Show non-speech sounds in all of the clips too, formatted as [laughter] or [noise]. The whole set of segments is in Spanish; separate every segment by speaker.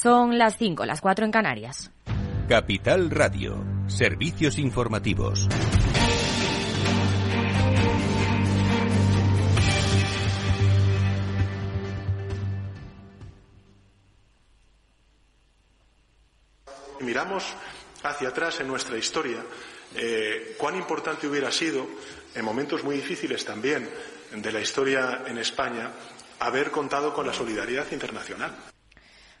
Speaker 1: Son las 5, las 4 en Canarias.
Speaker 2: Capital Radio, servicios informativos.
Speaker 3: Miramos hacia atrás en nuestra historia eh, cuán importante hubiera sido, en momentos muy difíciles también de la historia en España, haber contado con la solidaridad internacional.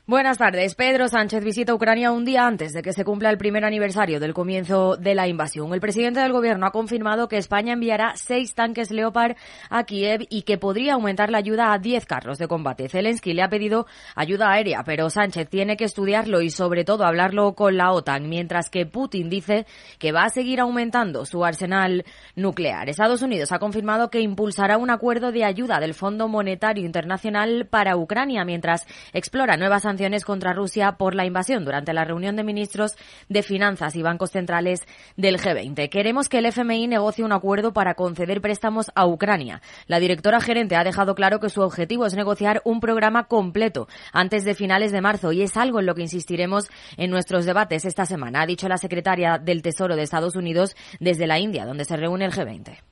Speaker 1: Buenas tardes. Pedro Sánchez visita Ucrania un día antes de que se cumpla el primer aniversario del comienzo de la invasión. El presidente del gobierno ha confirmado que España enviará seis tanques Leopard a Kiev y que podría aumentar la ayuda a diez carros de combate. Zelensky le ha pedido ayuda aérea, pero Sánchez tiene que estudiarlo y sobre todo hablarlo con la OTAN, mientras que Putin dice que va a seguir aumentando su arsenal nuclear. Estados Unidos ha confirmado que impulsará un acuerdo de ayuda del Fondo Monetario Internacional para Ucrania mientras explora nuevas contra Rusia por la invasión durante la reunión de ministros de Finanzas y bancos centrales del G20. Queremos que el FMI negocie un acuerdo para conceder préstamos a Ucrania. La directora gerente ha dejado claro que su objetivo es negociar un programa completo antes de finales de marzo y es algo en lo que insistiremos en nuestros debates esta semana, ha dicho la secretaria del Tesoro de Estados Unidos desde la India, donde se reúne el G20.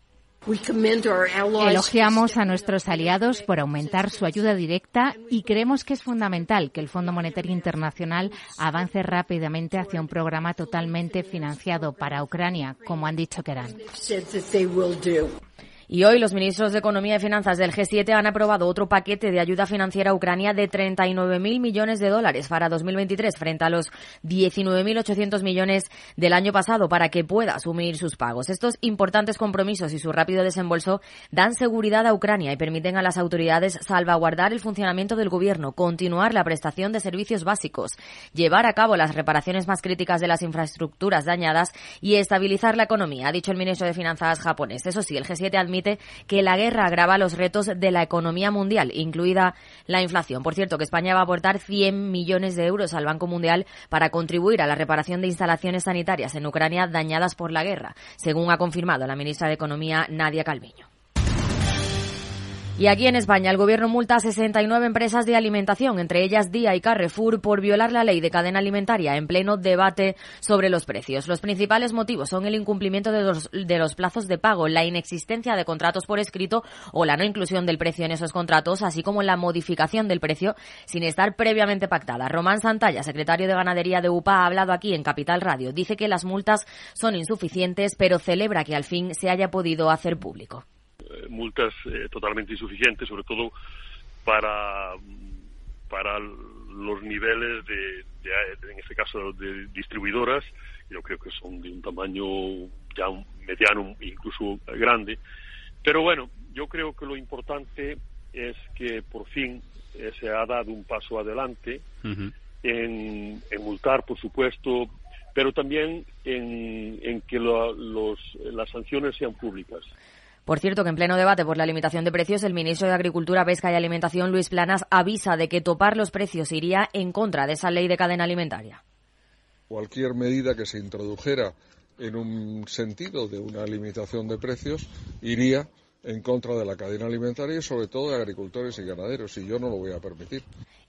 Speaker 4: Elogiamos a nuestros aliados por aumentar su ayuda directa y creemos que es fundamental que el Fondo Monetario Internacional avance rápidamente hacia un programa totalmente financiado para Ucrania, como han dicho que harán.
Speaker 1: Y hoy los ministros de Economía y Finanzas del G7 han aprobado otro paquete de ayuda financiera a Ucrania de 39.000 millones de dólares para 2023 frente a los 19.800 millones del año pasado para que pueda asumir sus pagos. Estos importantes compromisos y su rápido desembolso dan seguridad a Ucrania y permiten a las autoridades salvaguardar el funcionamiento del gobierno, continuar la prestación de servicios básicos, llevar a cabo las reparaciones más críticas de las infraestructuras dañadas y estabilizar la economía, ha dicho el ministro de Finanzas japonés. Eso sí, el G7 admite que la guerra agrava los retos de la economía mundial, incluida la inflación. Por cierto, que España va a aportar 100 millones de euros al Banco Mundial para contribuir a la reparación de instalaciones sanitarias en Ucrania dañadas por la guerra, según ha confirmado la ministra de Economía, Nadia Calviño. Y aquí en España, el gobierno multa a 69 empresas de alimentación, entre ellas Día y Carrefour, por violar la ley de cadena alimentaria en pleno debate sobre los precios. Los principales motivos son el incumplimiento de los, de los plazos de pago, la inexistencia de contratos por escrito o la no inclusión del precio en esos contratos, así como la modificación del precio sin estar previamente pactada. Román Santalla, secretario de Ganadería de UPA, ha hablado aquí en Capital Radio. Dice que las multas son insuficientes, pero celebra que al fin se haya podido hacer público.
Speaker 5: Eh, multas eh, totalmente insuficientes, sobre todo para, para los niveles de, en este caso, de distribuidoras, yo creo que son de un tamaño ya mediano, incluso grande. Pero bueno, yo creo que lo importante es que por fin eh, se ha dado un paso adelante en, multar, por supuesto, pero también en, en que los, las sanciones sean públicas.
Speaker 1: Por cierto, que en pleno debate por la limitación de precios, el ministro de Agricultura, Pesca y Alimentación, Luis Planas, avisa de que topar los precios iría en contra de esa ley de cadena alimentaria.
Speaker 6: Cualquier medida que se introdujera en un sentido de una limitación de precios iría en contra de la cadena alimentaria y sobre todo de agricultores y ganaderos, y yo no lo voy a permitir.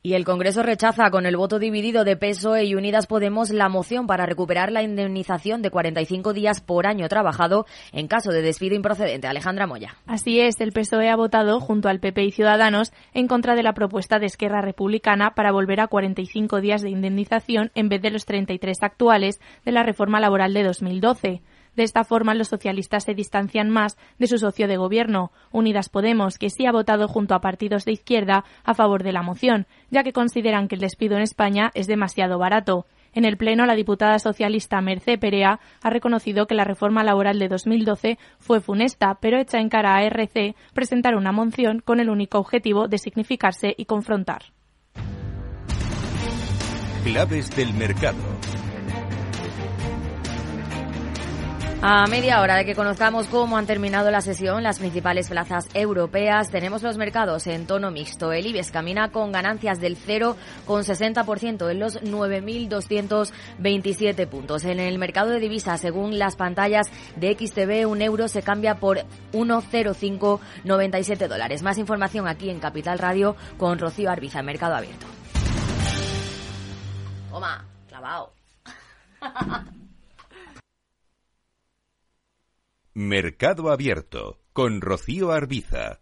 Speaker 1: Y el Congreso rechaza con el voto dividido de PSOE y Unidas Podemos la moción para recuperar la indemnización de 45 días por año trabajado en caso de despido improcedente. Alejandra Moya.
Speaker 7: Así es, el PSOE ha votado junto al PP y Ciudadanos en contra de la propuesta de Esquerra Republicana para volver a 45 días de indemnización en vez de los 33 actuales de la reforma laboral de 2012. De esta forma, los socialistas se distancian más de su socio de gobierno, Unidas Podemos, que sí ha votado junto a partidos de izquierda a favor de la moción, ya que consideran que el despido en España es demasiado barato. En el Pleno, la diputada socialista Mercé Perea ha reconocido que la reforma laboral de 2012 fue funesta, pero echa en cara a RC presentar una moción con el único objetivo de significarse y confrontar.
Speaker 2: Claves del mercado.
Speaker 1: A media hora de que conozcamos cómo han terminado la sesión las principales plazas europeas, tenemos los mercados en tono mixto. El IBEX camina con ganancias del 0,60% en los 9.227 puntos. En el mercado de divisas, según las pantallas de XTV, un euro se cambia por 1,0597 dólares. Más información aquí en Capital Radio con Rocío Arbiza, Mercado Abierto. Toma, clavado. [laughs]
Speaker 2: Mercado Abierto con Rocío Arbiza.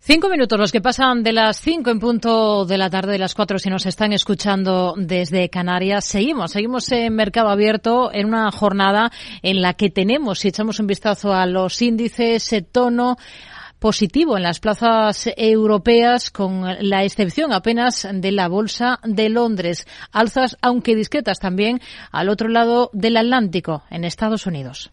Speaker 8: Cinco minutos, los que pasan de las cinco en punto de la tarde, de las cuatro si nos están escuchando desde Canarias. Seguimos, seguimos en Mercado Abierto en una jornada en la que tenemos, si echamos un vistazo a los índices, tono positivo en las plazas europeas, con la excepción apenas de la Bolsa de Londres. Alzas, aunque discretas también, al otro lado del Atlántico, en Estados Unidos.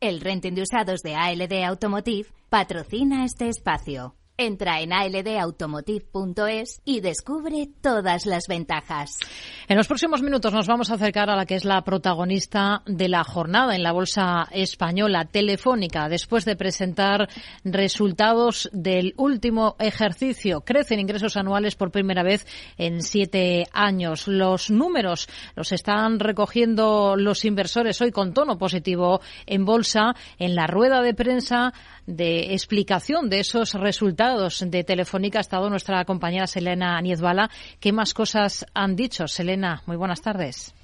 Speaker 9: el renting de usados de ALD Automotive patrocina este espacio. Entra en aldautomotive.es y descubre todas las ventajas.
Speaker 8: En los próximos minutos nos vamos a acercar a la que es la protagonista de la jornada en la Bolsa Española Telefónica. Después de presentar resultados del último ejercicio, crecen ingresos anuales por primera vez en siete años. Los números los están recogiendo los inversores hoy con tono positivo en bolsa. En la rueda de prensa de explicación de esos resultados de Telefónica ha estado nuestra compañera Selena Niezbala. ¿Qué más cosas han dicho? Selena, muy buenas tardes.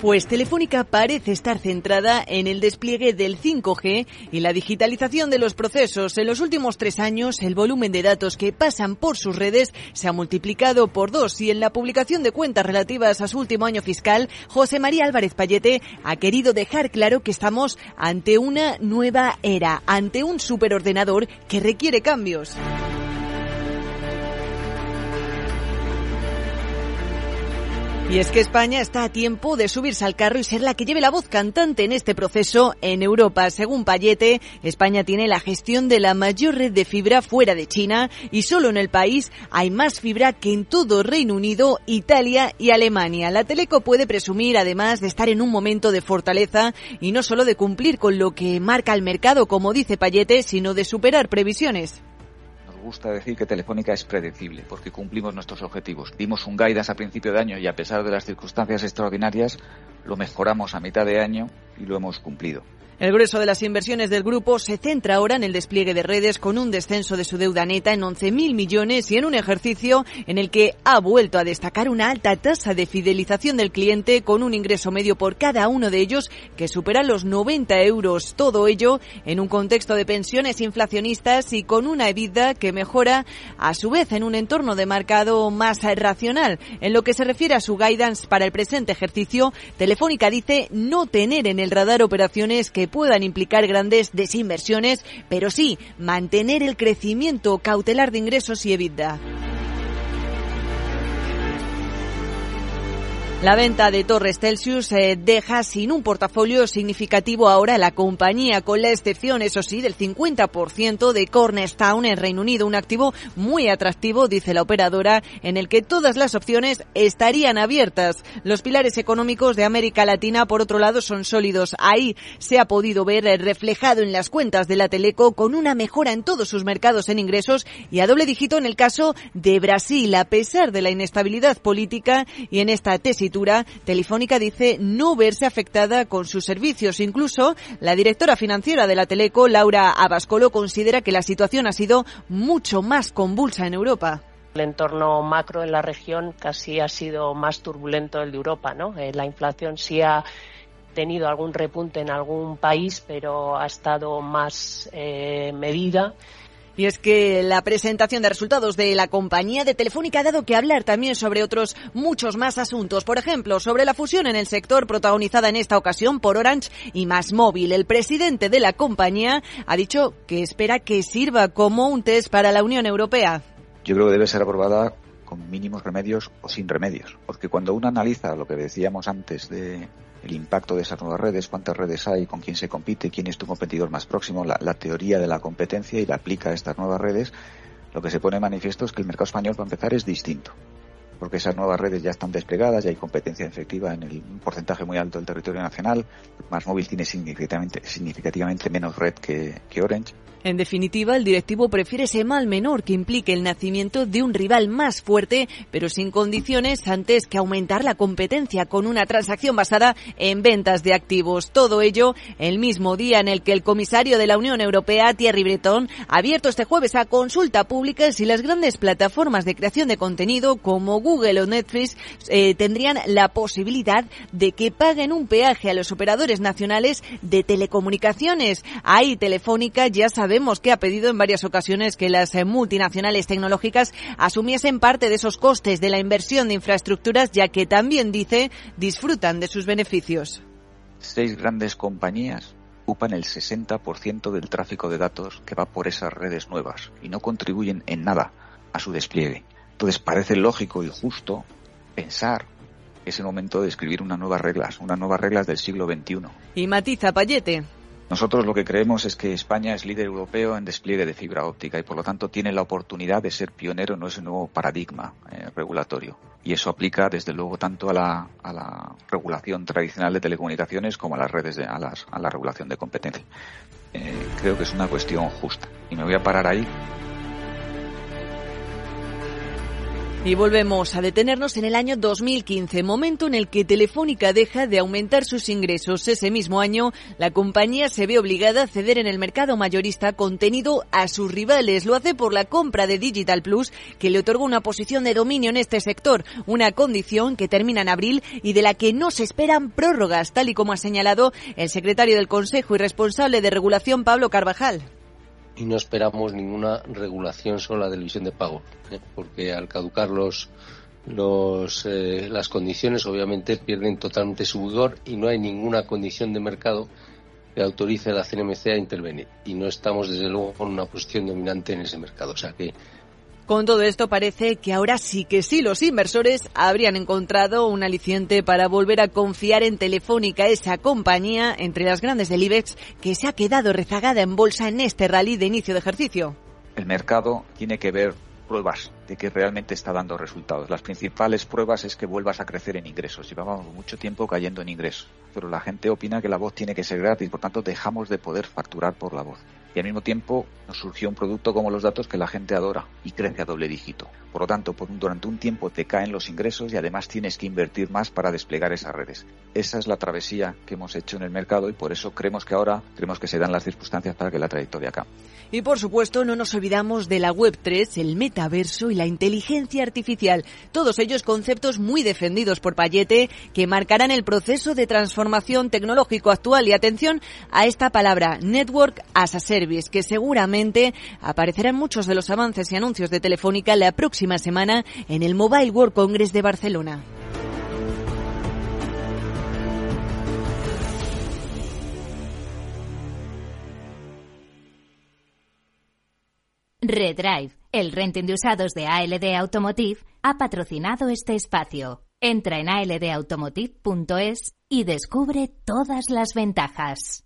Speaker 10: Pues Telefónica parece estar centrada en el despliegue del 5G y la digitalización de los procesos. En los últimos tres años, el volumen de datos que pasan por sus redes se ha multiplicado por dos y en la publicación de cuentas relativas a su último año fiscal, José María Álvarez Payete ha querido dejar claro que estamos ante una nueva era, ante un superordenador que requiere cambios. Y es que España está a tiempo de subirse al carro y ser la que lleve la voz cantante en este proceso en Europa. Según Payete, España tiene la gestión de la mayor red de fibra fuera de China y solo en el país hay más fibra que en todo Reino Unido, Italia y Alemania. La Teleco puede presumir además de estar en un momento de fortaleza y no solo de cumplir con lo que marca el mercado, como dice Payete, sino de superar previsiones
Speaker 11: gusta decir que Telefónica es predecible porque cumplimos nuestros objetivos. Dimos un guidance a principio de año y a pesar de las circunstancias extraordinarias lo mejoramos a mitad de año y lo hemos cumplido.
Speaker 10: El grueso de las inversiones del grupo se centra ahora en el despliegue de redes con un descenso de su deuda neta en 11.000 millones y en un ejercicio en el que ha vuelto a destacar una alta tasa de fidelización del cliente con un ingreso medio por cada uno de ellos que supera los 90 euros. Todo ello en un contexto de pensiones inflacionistas y con una EBITDA que mejora a su vez en un entorno de mercado más racional. En lo que se refiere a su guidance para el presente ejercicio, Telefónica dice no tener en el radar operaciones que puedan implicar grandes desinversiones, pero sí mantener el crecimiento cautelar de ingresos y EBITDA. La venta de Torres Celsius eh, deja sin un portafolio significativo ahora la compañía, con la excepción, eso sí, del 50% de Cornerstone en Reino Unido, un activo muy atractivo, dice la operadora, en el que todas las opciones estarían abiertas. Los pilares económicos de América Latina, por otro lado, son sólidos. Ahí se ha podido ver eh, reflejado en las cuentas de la Teleco con una mejora en todos sus mercados en ingresos y a doble dígito en el caso de Brasil, a pesar de la inestabilidad política y en esta tesis Telefónica dice no verse afectada con sus servicios. Incluso la directora financiera de la Teleco, Laura Abascolo, considera que la situación ha sido mucho más convulsa en Europa.
Speaker 12: el entorno macro en la región casi ha sido más turbulento el de Europa. Eh, la inflación sí ha tenido algún repunte en algún país, pero ha estado más eh, medida.
Speaker 10: Y es que la presentación de resultados de la compañía de Telefónica ha dado que hablar también sobre otros muchos más asuntos. Por ejemplo, sobre la fusión en el sector protagonizada en esta ocasión por Orange y Más Móvil. El presidente de la compañía ha dicho que espera que sirva como un test para la Unión Europea.
Speaker 11: Yo creo que debe ser aprobada con mínimos remedios o sin remedios. Porque cuando uno analiza lo que decíamos antes de el impacto de esas nuevas redes, cuántas redes hay, con quién se compite, quién es tu competidor más próximo, la, teoría de la competencia y la aplica a estas nuevas redes, lo que se pone manifiesto es que el mercado español, para empezar, es distinto. Porque esas nuevas redes ya están desplegadas, ya hay competencia efectiva en el porcentaje muy alto del territorio nacional. Más móvil tiene significativamente, significativamente menos red que, que Orange
Speaker 10: en definitiva, el directivo prefiere ese mal menor que implique el nacimiento de un rival más fuerte, pero sin condiciones antes que aumentar la competencia con una transacción basada en ventas de activos. Todo ello el mismo día en el que el comisario de la Unión Europea, Thierry Breton, ha abierto este jueves a consulta pública si las grandes plataformas de creación de contenido como Google o Netflix eh, tendrían la posibilidad de que paguen un peaje a los operadores nacionales de telecomunicaciones. Ahí Telefónica ya sabe Vemos que ha pedido en varias ocasiones que las eh, multinacionales tecnológicas asumiesen parte de esos costes de la inversión de infraestructuras, ya que también dice disfrutan de sus beneficios.
Speaker 11: Seis grandes compañías ocupan el 60% del tráfico de datos que va por esas redes nuevas y no contribuyen en nada a su despliegue. Entonces parece lógico y justo pensar que es el momento de escribir unas nuevas reglas, unas nuevas reglas del siglo XXI.
Speaker 10: Y matiza Payete.
Speaker 11: Nosotros lo que creemos es que España es líder europeo en despliegue de fibra óptica y por lo tanto tiene la oportunidad de ser pionero en ese nuevo paradigma eh, regulatorio. Y eso aplica desde luego tanto a la, a la, regulación tradicional de telecomunicaciones como a las redes, de, a, las, a la regulación de competencia. Eh, creo que es una cuestión justa. Y me voy a parar ahí
Speaker 10: Y volvemos a detenernos en el año 2015, momento en el que Telefónica deja de aumentar sus ingresos. Ese mismo año, la compañía se ve obligada a ceder en el mercado mayorista contenido a sus rivales. Lo hace por la compra de Digital Plus, que le otorga una posición de dominio en este sector, una condición que termina en abril y de la que no se esperan prórrogas, tal y como ha señalado el secretario del Consejo y responsable de regulación, Pablo Carvajal
Speaker 13: y no esperamos ninguna regulación sobre la televisión de pago, ¿eh? porque al caducar los, los, eh, las condiciones obviamente pierden totalmente su vigor y no hay ninguna condición de mercado que autorice a la CNMC a intervenir. Y no estamos desde luego con una posición dominante en ese mercado. O sea que
Speaker 10: con todo esto parece que ahora sí que sí los inversores habrían encontrado un aliciente para volver a confiar en Telefónica, esa compañía entre las grandes del IBEX que se ha quedado rezagada en bolsa en este rally de inicio de ejercicio.
Speaker 11: El mercado tiene que ver pruebas de que realmente está dando resultados. Las principales pruebas es que vuelvas a crecer en ingresos. Llevábamos mucho tiempo cayendo en ingresos, pero la gente opina que la voz tiene que ser gratis, por tanto dejamos de poder facturar por la voz y al mismo tiempo nos surgió un producto como los datos que la gente adora y crece a doble dígito. Por lo tanto, durante un tiempo te caen los ingresos y además tienes que invertir más para desplegar esas redes. Esa es la travesía que hemos hecho en el mercado y por eso creemos que ahora creemos que se dan las circunstancias para que la trayectoria cambie.
Speaker 10: Y por supuesto, no nos olvidamos de la Web 3, el metaverso y la inteligencia artificial. Todos ellos conceptos muy defendidos por Payete que marcarán el proceso de transformación tecnológico actual. Y atención a esta palabra, Network as a Service, que seguramente aparecerán muchos de los avances y anuncios de Telefónica la próxima semana en el Mobile World Congress de Barcelona.
Speaker 9: Redrive, el renting de usados de ALD Automotive, ha patrocinado este espacio. Entra en aldautomotive.es y descubre todas las ventajas.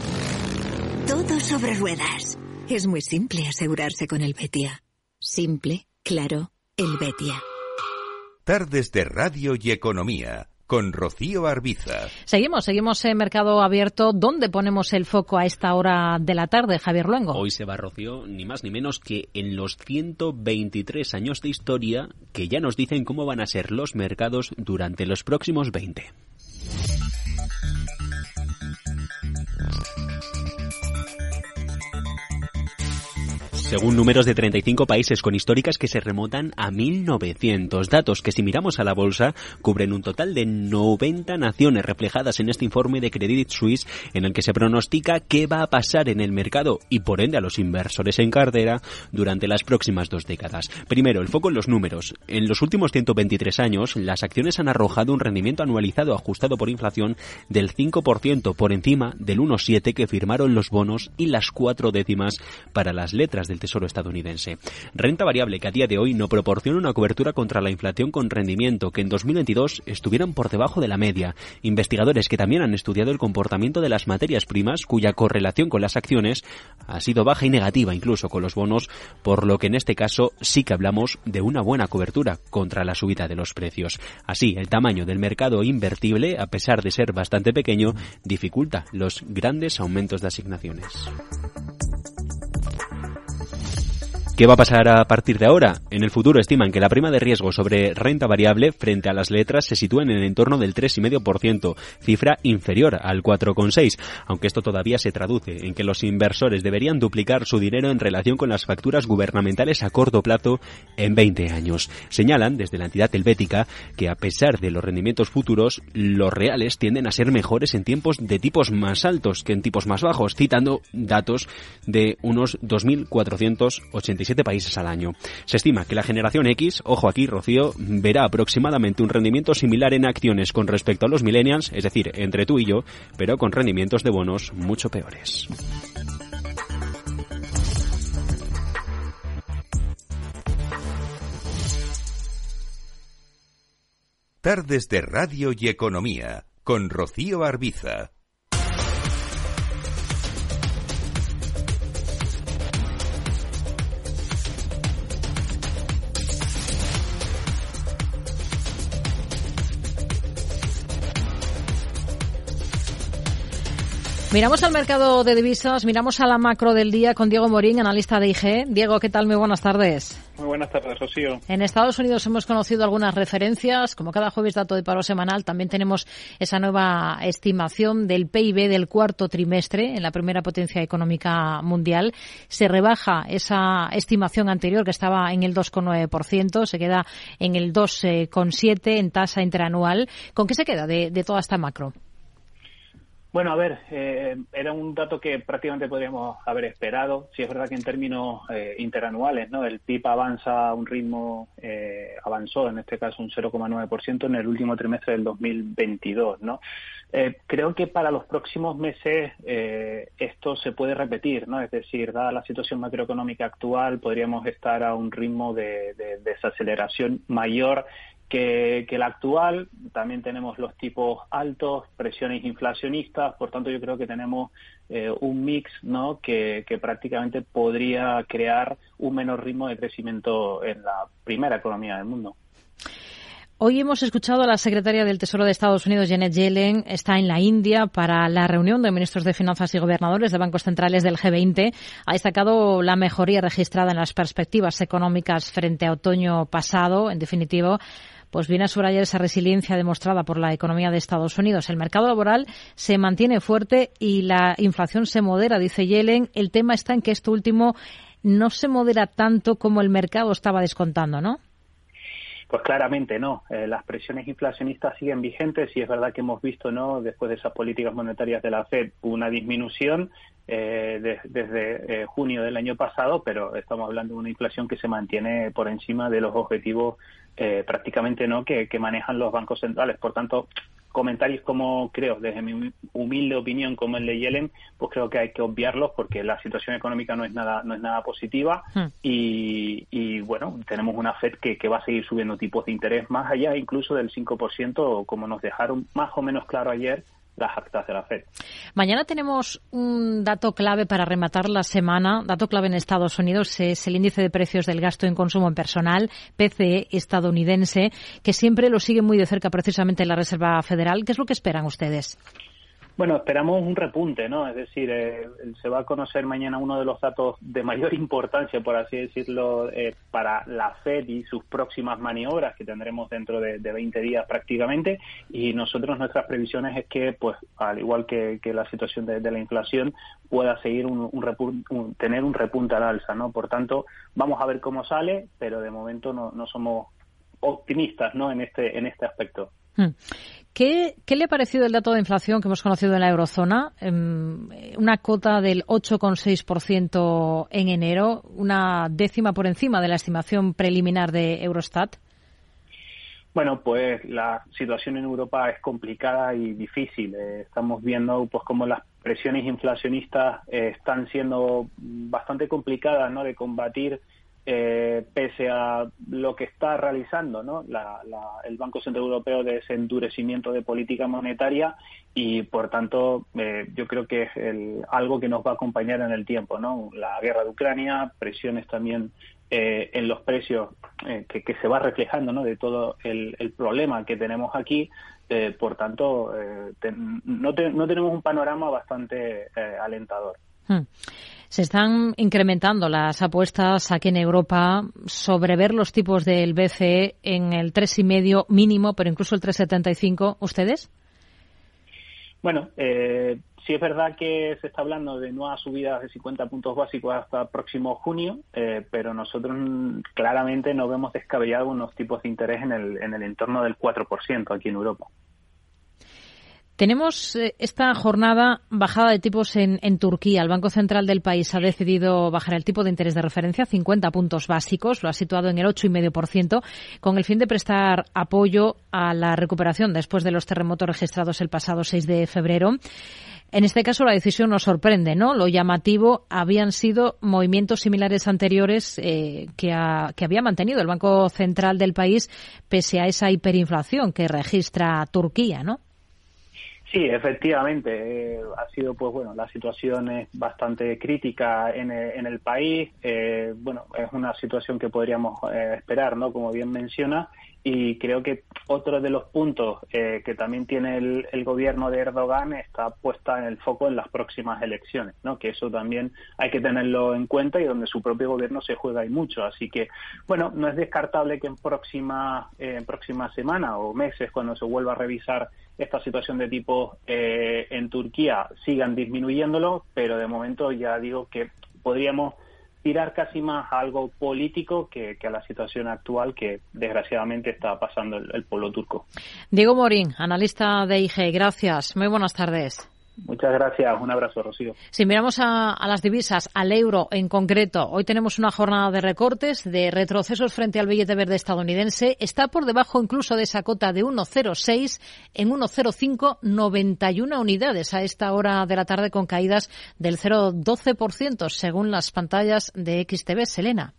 Speaker 14: Todo sobre ruedas. Es muy simple asegurarse con el Betia. Simple, claro, el Betia.
Speaker 2: Tardes de Radio y Economía con Rocío Arbiza.
Speaker 8: Seguimos, seguimos en Mercado Abierto. ¿Dónde ponemos el foco a esta hora de la tarde, Javier Luengo?
Speaker 15: Hoy se va, Rocío, ni más ni menos que en los 123 años de historia que ya nos dicen cómo van a ser los mercados durante los próximos 20. Según números de 35 países con históricas que se remontan a 1900. Datos que si miramos a la bolsa cubren un total de 90 naciones reflejadas en este informe de Credit Suisse en el que se pronostica qué va a pasar en el mercado y por ende a los inversores en cartera durante las próximas dos décadas. Primero, el foco en los números. En los últimos 123 años, las acciones han arrojado un rendimiento anualizado ajustado por inflación del 5% por encima del 1,7 que firmaron los bonos y las cuatro décimas para las letras del Tesoro estadounidense. Renta variable que a día de hoy no proporciona una cobertura contra la inflación con rendimiento que en 2022 estuvieron por debajo de la media. Investigadores que también han estudiado el comportamiento de las materias primas cuya correlación con las acciones ha sido baja y negativa incluso con los bonos, por lo que en este caso sí que hablamos de una buena cobertura contra la subida de los precios. Así, el tamaño del mercado invertible, a pesar de ser bastante pequeño, dificulta los grandes aumentos de asignaciones. ¿Qué va a pasar a partir de ahora? En el futuro estiman que la prima de riesgo sobre renta variable frente a las letras se sitúa en el entorno del 3,5%, cifra inferior al 4,6%, aunque esto todavía se traduce en que los inversores deberían duplicar su dinero en relación con las facturas gubernamentales a corto plazo en 20 años. Señalan desde la entidad helvética que a pesar de los rendimientos futuros, los reales tienden a ser mejores en tiempos de tipos más altos que en tipos más bajos, citando datos de unos 2.487 países al año. Se estima que la generación X, ojo aquí, Rocío, verá aproximadamente un rendimiento similar en acciones con respecto a los millennials, es decir, entre tú y yo, pero con rendimientos de bonos mucho peores.
Speaker 2: Tardes de Radio y Economía con Rocío Arbiza.
Speaker 8: Miramos al mercado de divisas, miramos a la macro del día con Diego Morín, analista de IG. Diego, ¿qué tal? Muy buenas tardes.
Speaker 16: Muy buenas tardes, Rocío.
Speaker 8: En Estados Unidos hemos conocido algunas referencias, como cada jueves dato de paro semanal, también tenemos esa nueva estimación del PIB del cuarto trimestre en la primera potencia económica mundial. Se rebaja esa estimación anterior que estaba en el 2,9%, se queda en el 2,7% en tasa interanual. ¿Con qué se queda de, de toda esta macro?
Speaker 16: Bueno, a ver, eh, era un dato que prácticamente podríamos haber esperado. Si es verdad que en términos eh, interanuales, ¿no? El PIB avanza a un ritmo, eh, avanzó en este caso un 0,9% en el último trimestre del 2022, ¿no? creo que para los próximos meses esto se puede repetir, ¿no? Es decir, dada la situación macroeconómica actual, podríamos estar a un ritmo de desaceleración mayor que, que, la actual. También tenemos los tipos altos, presiones inflacionistas, por tanto yo creo que tenemos eh, un mix ¿no? Que, que, prácticamente podría crear un menor ritmo de crecimiento en la primera economía del mundo.
Speaker 8: Hoy hemos escuchado a la secretaria del Tesoro de Estados Unidos, Janet Yellen, está en la India para la reunión de ministros de Finanzas y gobernadores de bancos centrales del G20. Ha destacado la mejoría registrada en las perspectivas económicas frente a otoño pasado. En definitivo, pues viene a subrayar esa resiliencia demostrada por la economía de Estados Unidos. El mercado laboral se mantiene fuerte y la inflación se modera, dice Yellen. El tema está en que esto último no se modera tanto como el mercado estaba descontando, ¿no?
Speaker 16: Pues claramente no. Eh, las presiones inflacionistas siguen vigentes y es verdad que hemos visto, ¿no? Después de esas políticas monetarias de la Fed, una disminución eh, desde eh, junio del año pasado, pero estamos hablando de una inflación que se mantiene por encima de los objetivos eh, prácticamente no que, manejan los bancos centrales. Por tanto, comentarios como creo, desde mi humilde opinión, como el de Yellen, pues creo que hay que obviarlos porque la situación económica no es nada, no es nada positiva hmm. y, bueno, tenemos una Fed que, que va a seguir subiendo tipos de interés más allá incluso del 5%, como nos dejaron más o menos claro ayer las actas de la FED.
Speaker 8: Mañana tenemos un dato clave para rematar la semana. Dato clave en Estados Unidos es el índice de precios del gasto en consumo en personal, PCE estadounidense, que siempre lo sigue muy de cerca precisamente la Reserva Federal. ¿Qué es lo que esperan ustedes?
Speaker 16: Bueno, esperamos un repunte, ¿no? Es decir, eh, se va a conocer mañana uno de los datos de mayor [laughs] importancia, por así decirlo, eh, para la Fed y sus próximas maniobras que tendremos dentro de, de 20 días prácticamente. Y nosotros nuestras previsiones es que, pues, al igual que, la situación de, la inflación, pueda seguir un, un, tener un repunte al alza, ¿no? Por tanto, vamos a ver cómo sale, pero de momento no, no somos optimistas, ¿no? En este en este aspecto.
Speaker 8: Hmm. ¿Qué, le ha parecido el dato de inflación que hemos conocido en la eurozona? Em, una cota del 8,6% en enero, una décima por encima de la estimación preliminar de Eurostat.
Speaker 16: Bueno, pues la situación en Europa es complicada y difícil. Eh, estamos viendo pues cómo las presiones inflacionistas eh, están siendo bastante complicadas ¿no? de combatir eh, pese a lo que está realizando ¿no? el Banco Central Europeo de ese endurecimiento de política monetaria y, por tanto, eh, yo creo que es algo que nos va a acompañar en el tiempo. ¿no? La guerra de Ucrania, presiones también eh, en los precios que, se va reflejando ¿no? de todo el, problema que tenemos aquí. por tanto, no, no tenemos un panorama bastante alentador. Hmm.
Speaker 8: Se están incrementando las apuestas aquí en Europa sobre ver los tipos del BCE en el 3,5 mínimo, pero incluso el 3,75. ¿Ustedes?
Speaker 16: Bueno, eh, sí es verdad que se está hablando de nuevas subidas de 50 puntos básicos hasta el próximo junio, eh, pero nosotros claramente no vemos descabellados unos tipos de interés en el, en el entorno del 4% aquí en Europa.
Speaker 8: Tenemos eh, esta jornada bajada de tipos en, Turquía. El Banco Central del país ha decidido bajar el tipo de interés de referencia a 50 puntos básicos. Lo ha situado en el 8,5% con el fin de prestar apoyo a la recuperación después de los terremotos registrados el pasado 6 de febrero. En este caso la decisión nos sorprende, ¿no? Lo llamativo habían sido movimientos similares anteriores eh, que había mantenido el Banco Central del país pese a esa hiperinflación que registra Turquía, ¿no?
Speaker 16: Sí, efectivamente. Eh, ha sido, pues bueno, la situación es bastante crítica en, eh, en el país. Eh, bueno, es una situación que podríamos esperar, ¿no? Como bien menciona. Y creo que otro de los puntos que también tiene el, el, gobierno de Erdogan está puesta en el foco en las próximas elecciones, ¿no? Que eso también hay que tenerlo en cuenta y donde su propio gobierno se juega y mucho. Así que, bueno, no es descartable que en próxima, en próxima semana o meses, cuando se vuelva a revisar esta situación de tipo eh, en Turquía sigan disminuyéndolo, pero de momento ya digo que podríamos tirar casi más a algo político que, a la situación actual que desgraciadamente está pasando el, el pueblo turco.
Speaker 8: Diego Morín, analista de IG, gracias. Muy buenas tardes.
Speaker 16: Muchas gracias. Un abrazo, Rocío.
Speaker 8: Si miramos a, las divisas, al euro en concreto, hoy tenemos una jornada de recortes, de retrocesos frente al billete verde estadounidense. Está por debajo incluso de esa cota de 1,06 en 1,0591 unidades a esta hora de la tarde con caídas del 0,12% según las pantallas de XTV. Selena.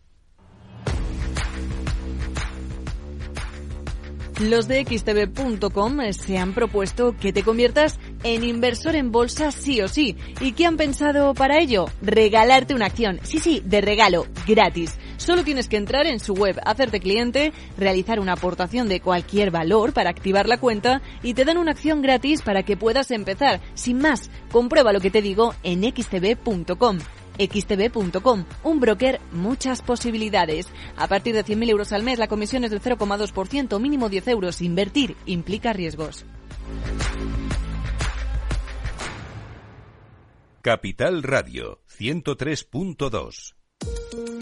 Speaker 10: Los de xtv.com se han propuesto que te conviertas en inversor en bolsa sí o sí. ¿Y qué han pensado para ello? Regalarte una acción. Sí, sí, de regalo, gratis. Solo tienes que entrar en su web, hacerte cliente, realizar una aportación de cualquier valor para activar la cuenta y te dan una acción gratis para que puedas empezar. Sin más, comprueba lo que te digo en xtv.com xtb.com, un broker, muchas posibilidades. A partir de 100.000 euros al mes, la comisión es del 0,2%, mínimo 10 euros. Invertir implica riesgos.
Speaker 2: Capital Radio 103.2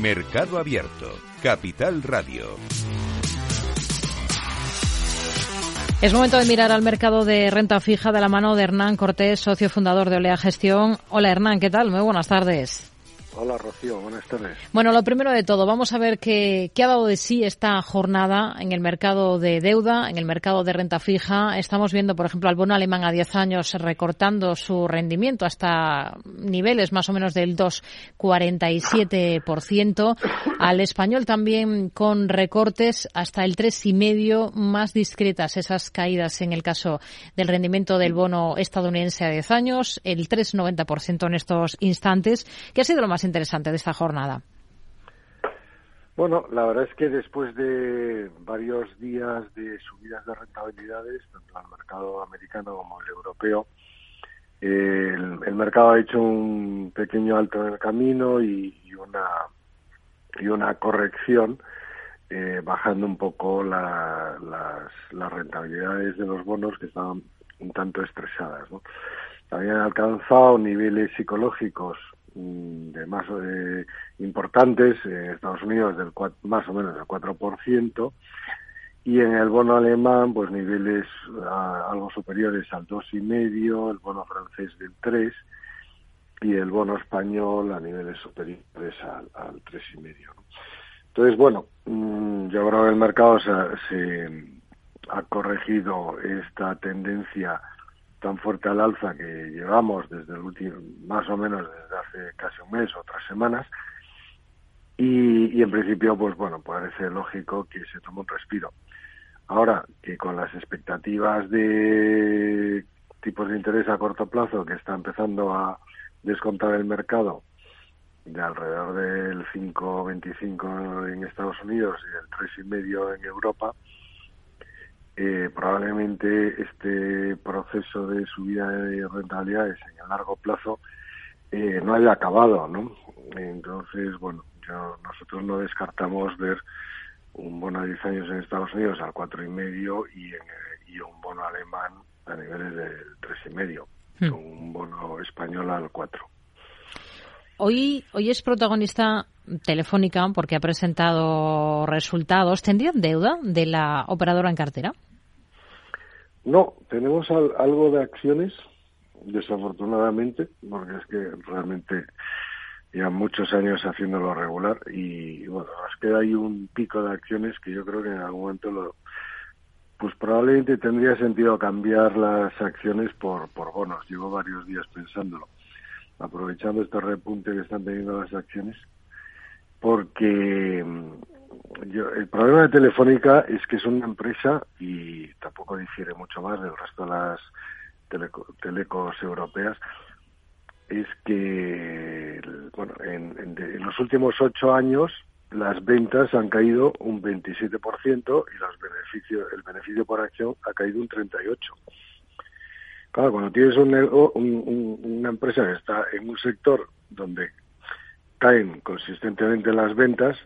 Speaker 2: Mercado Abierto, Capital Radio.
Speaker 8: Es momento de mirar al mercado de renta fija de la mano de Hernán Cortés, socio fundador de Olea Gestión. Hola Hernán, ¿qué tal? Muy buenas tardes.
Speaker 17: Hola Rocío, buenas tardes.
Speaker 8: Bueno, lo primero de todo, vamos a ver qué, qué, ha dado de sí esta jornada en el mercado de deuda, en el mercado de renta fija. Estamos viendo, por ejemplo, al bono alemán a 10 años recortando su rendimiento hasta niveles más o menos del 2,47%. Al español también con recortes hasta el 3,5%, más discretas esas caídas en el caso del rendimiento del bono estadounidense a 10 años, el 3,90% en estos instantes, que ha sido lo más interesante de esta jornada?
Speaker 17: Bueno, la verdad es que después de varios días de subidas de rentabilidades, tanto al mercado americano como el europeo, el, mercado ha hecho un pequeño alto en el camino y, una y una corrección, eh, bajando un poco las, las rentabilidades de los bonos que estaban un tanto estresadas. ¿no? Habían alcanzado niveles psicológicos de más eh, importantes en Estados Unidos del más o menos del 4% y en el bono alemán pues niveles algo superiores al 2,5, el bono francés del 3 y el bono español a niveles superiores al, al 3,5. Entonces, bueno, mm, yo creo que el mercado se ha corregido esta tendencia tan fuerte al alza que llevamos desde el último, más o menos desde hace casi un mes o tres semanas. Y, y en principio, pues bueno, parece lógico que se tome un respiro. Ahora que con las expectativas de tipos de interés a corto plazo que está empezando a descontar el mercado de alrededor del 5,25 en Estados Unidos y del 3,5 en Europa, eh, probablemente este proceso de subida de rentabilidades en el largo plazo eh, no haya acabado, ¿no? Entonces, bueno, nosotros no descartamos ver un bono de 10 años en Estados Unidos al cuatro y medio y, y un bono alemán a niveles del tres y medio, hmm. un bono español al 4.
Speaker 8: Hoy, hoy es protagonista Telefónica porque ha presentado resultados. ¿Tendrían deuda de la operadora en cartera?
Speaker 17: No, tenemos algo de acciones, desafortunadamente, porque es que realmente ya muchos años haciéndolo regular y bueno, nos queda ahí un pico de acciones que yo creo que en algún momento lo, pues probablemente tendría sentido cambiar las acciones por, por bonos. Llevo varios días pensándolo, aprovechando este repunte que están teniendo las acciones, porque el problema de Telefónica es que es una empresa y tampoco difiere mucho más del resto de las telecos europeas es que bueno en, los últimos ocho años las ventas han caído un 27% y los beneficios el beneficio por acción ha caído un 38%. Claro, cuando tienes una empresa que está en un sector donde caen consistentemente las ventas,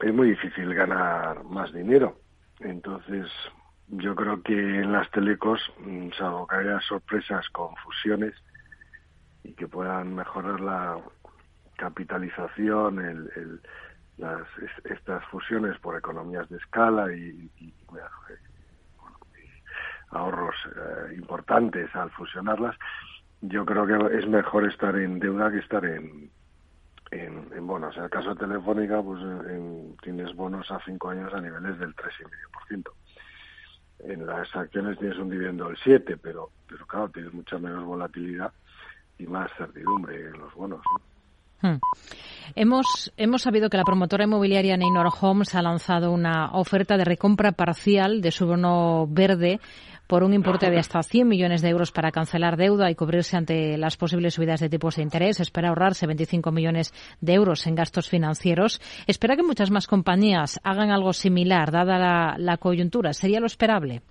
Speaker 17: es muy difícil ganar más dinero. Entonces, yo creo que en las telecos, mm, salvo que haya sorpresas con fusiones y que puedan mejorar la capitalización, el, las, estas fusiones por economías de escala y, ahorros eh, importantes al fusionarlas, yo creo que es mejor estar en deuda que estar en, en, bonos. En el caso de Telefónica, pues tienes bonos a cinco años a niveles del 3,5%. En las acciones tienes un dividendo del 7%, pero, pero claro, tienes mucha menos volatilidad y más certidumbre en los bonos.
Speaker 8: Hmm. Hemos, hemos sabido que la promotora inmobiliaria Neynor Homes ha lanzado una oferta de recompra parcial de su bono verde por un importe de hasta 100 millones de euros para cancelar deuda y cubrirse ante las posibles subidas de tipos de interés. Espera ahorrarse 25 millones de euros en gastos financieros. Espera que muchas más compañías hagan algo similar, dada la, coyuntura. ¿Sería lo esperable?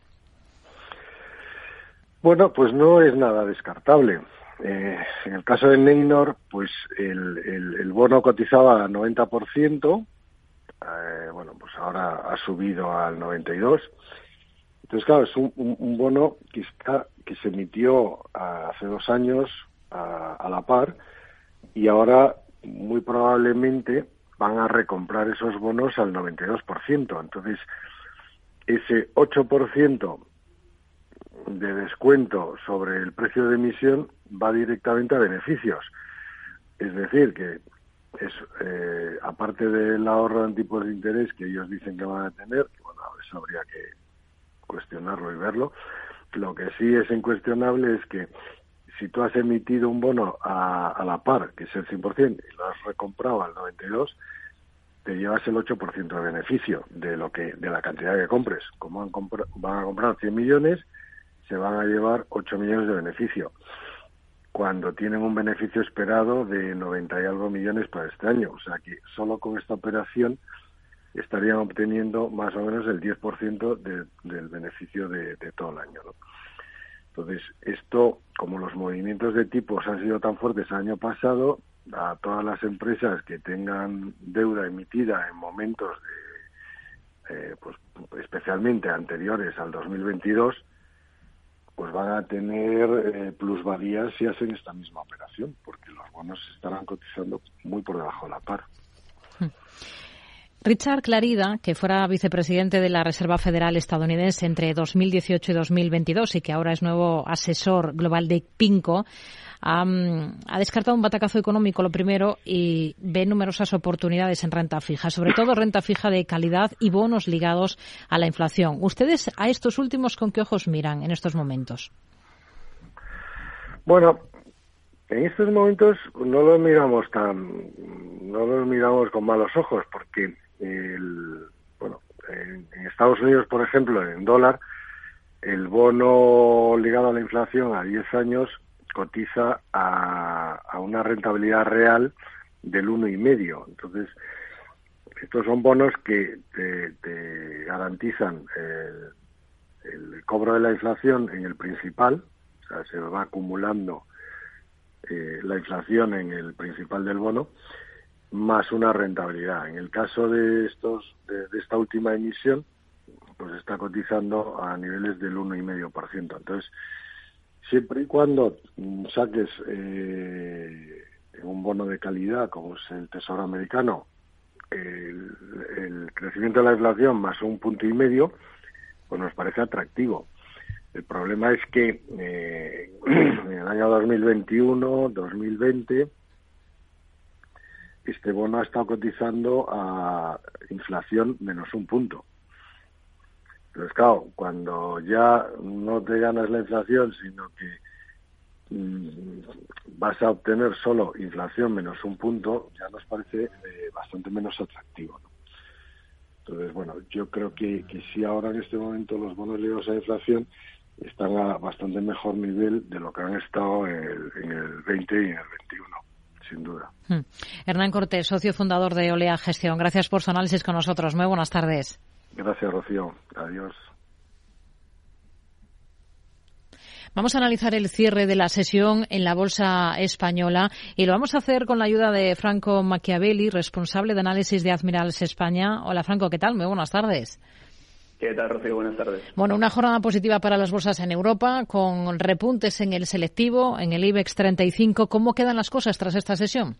Speaker 17: Bueno, pues no es nada descartable. Eh, en el caso de Neynor, pues el, bono cotizaba al 90%, eh, bueno, pues ahora ha subido al 92%. Entonces, claro, es un, bono que, está, que se emitió hace dos años a, la par y ahora muy probablemente van a recomprar esos bonos al 92%. Entonces, ese 8% de descuento sobre el precio de emisión va directamente a beneficios. Es decir, que es eh, aparte del ahorro en tipos de interés que ellos dicen que van a tener, bueno, eso habría que cuestionarlo y verlo. Lo que sí es incuestionable es que si tú has emitido un bono a, la par, que es el 100%, y lo has recomprado al 92%, te llevas el 8% de beneficio de lo que de la cantidad que compres. Como van, van a comprar 100 millones, se van a llevar 8 millones de beneficio, cuando tienen un beneficio esperado de 90 y algo millones para este año. O sea que solo con esta operación estarían obteniendo más o menos el 10% del beneficio de, todo el año. Entonces, esto, como los movimientos de tipos han sido tan fuertes el año pasado, a todas las empresas que tengan deuda emitida en momentos de, eh, pues especialmente anteriores al 2022, pues van a tener eh, plusvalías si hacen esta misma operación, porque los bonos estarán cotizando muy por debajo de la par.
Speaker 8: Richard Clarida, que fuera vicepresidente de la Reserva Federal estadounidense entre 2018 y 2022 y que ahora es nuevo asesor global de PINCO, ha, descartado un batacazo económico, lo primero, y ve numerosas oportunidades en renta fija, sobre todo renta fija de calidad y bonos ligados a la inflación. ¿Ustedes a estos últimos con qué ojos miran en estos momentos?
Speaker 17: Bueno, en estos momentos no los miramos tan, no los miramos con malos ojos, porque el, bueno, en, Estados Unidos, por ejemplo, en dólar, el bono ligado a la inflación a 10 años cotiza a, una rentabilidad real del uno y medio. Entonces, estos son bonos que te, garantizan el, el, cobro de la inflación en el principal, o sea, se va acumulando eh, la inflación en el principal del bono, más una rentabilidad. En el caso de estos de, esta última emisión, pues está cotizando a niveles del 1,5%. Entonces, siempre y cuando saques eh, un bono de calidad, como es el Tesoro americano, el, crecimiento de la inflación más un punto y medio, pues nos parece atractivo. El problema es que eh, [clears throat] en el año 2021, 2020, este bono ha estado cotizando a inflación menos un punto. Pero es claro, cuando ya no te ganas la inflación, sino que mm, vas a obtener solo inflación menos un punto, ya nos parece eh, bastante menos atractivo. Entonces, bueno, yo creo que, que sí ahora en este momento los bonos ligados a inflación están a bastante mejor nivel de lo que han estado en el, en el 20 y en el 21 sin duda. Hmm.
Speaker 8: Hernán Cortés, socio fundador de Olea Gestión. Gracias por su análisis con nosotros. Muy buenas tardes.
Speaker 17: Gracias, Rocío. Adiós.
Speaker 8: Vamos a analizar el cierre de la sesión en la Bolsa Española y lo vamos a hacer con la ayuda de Franco Machiavelli, responsable de análisis de Admirals España. Hola, Franco, ¿qué tal? Muy buenas tardes.
Speaker 18: ¿Qué tal, Rocío? Buenas tardes.
Speaker 8: Bueno, una jornada positiva para las bolsas en Europa, con repuntes en el selectivo, en el IBEX 35. ¿Cómo quedan las cosas tras esta sesión?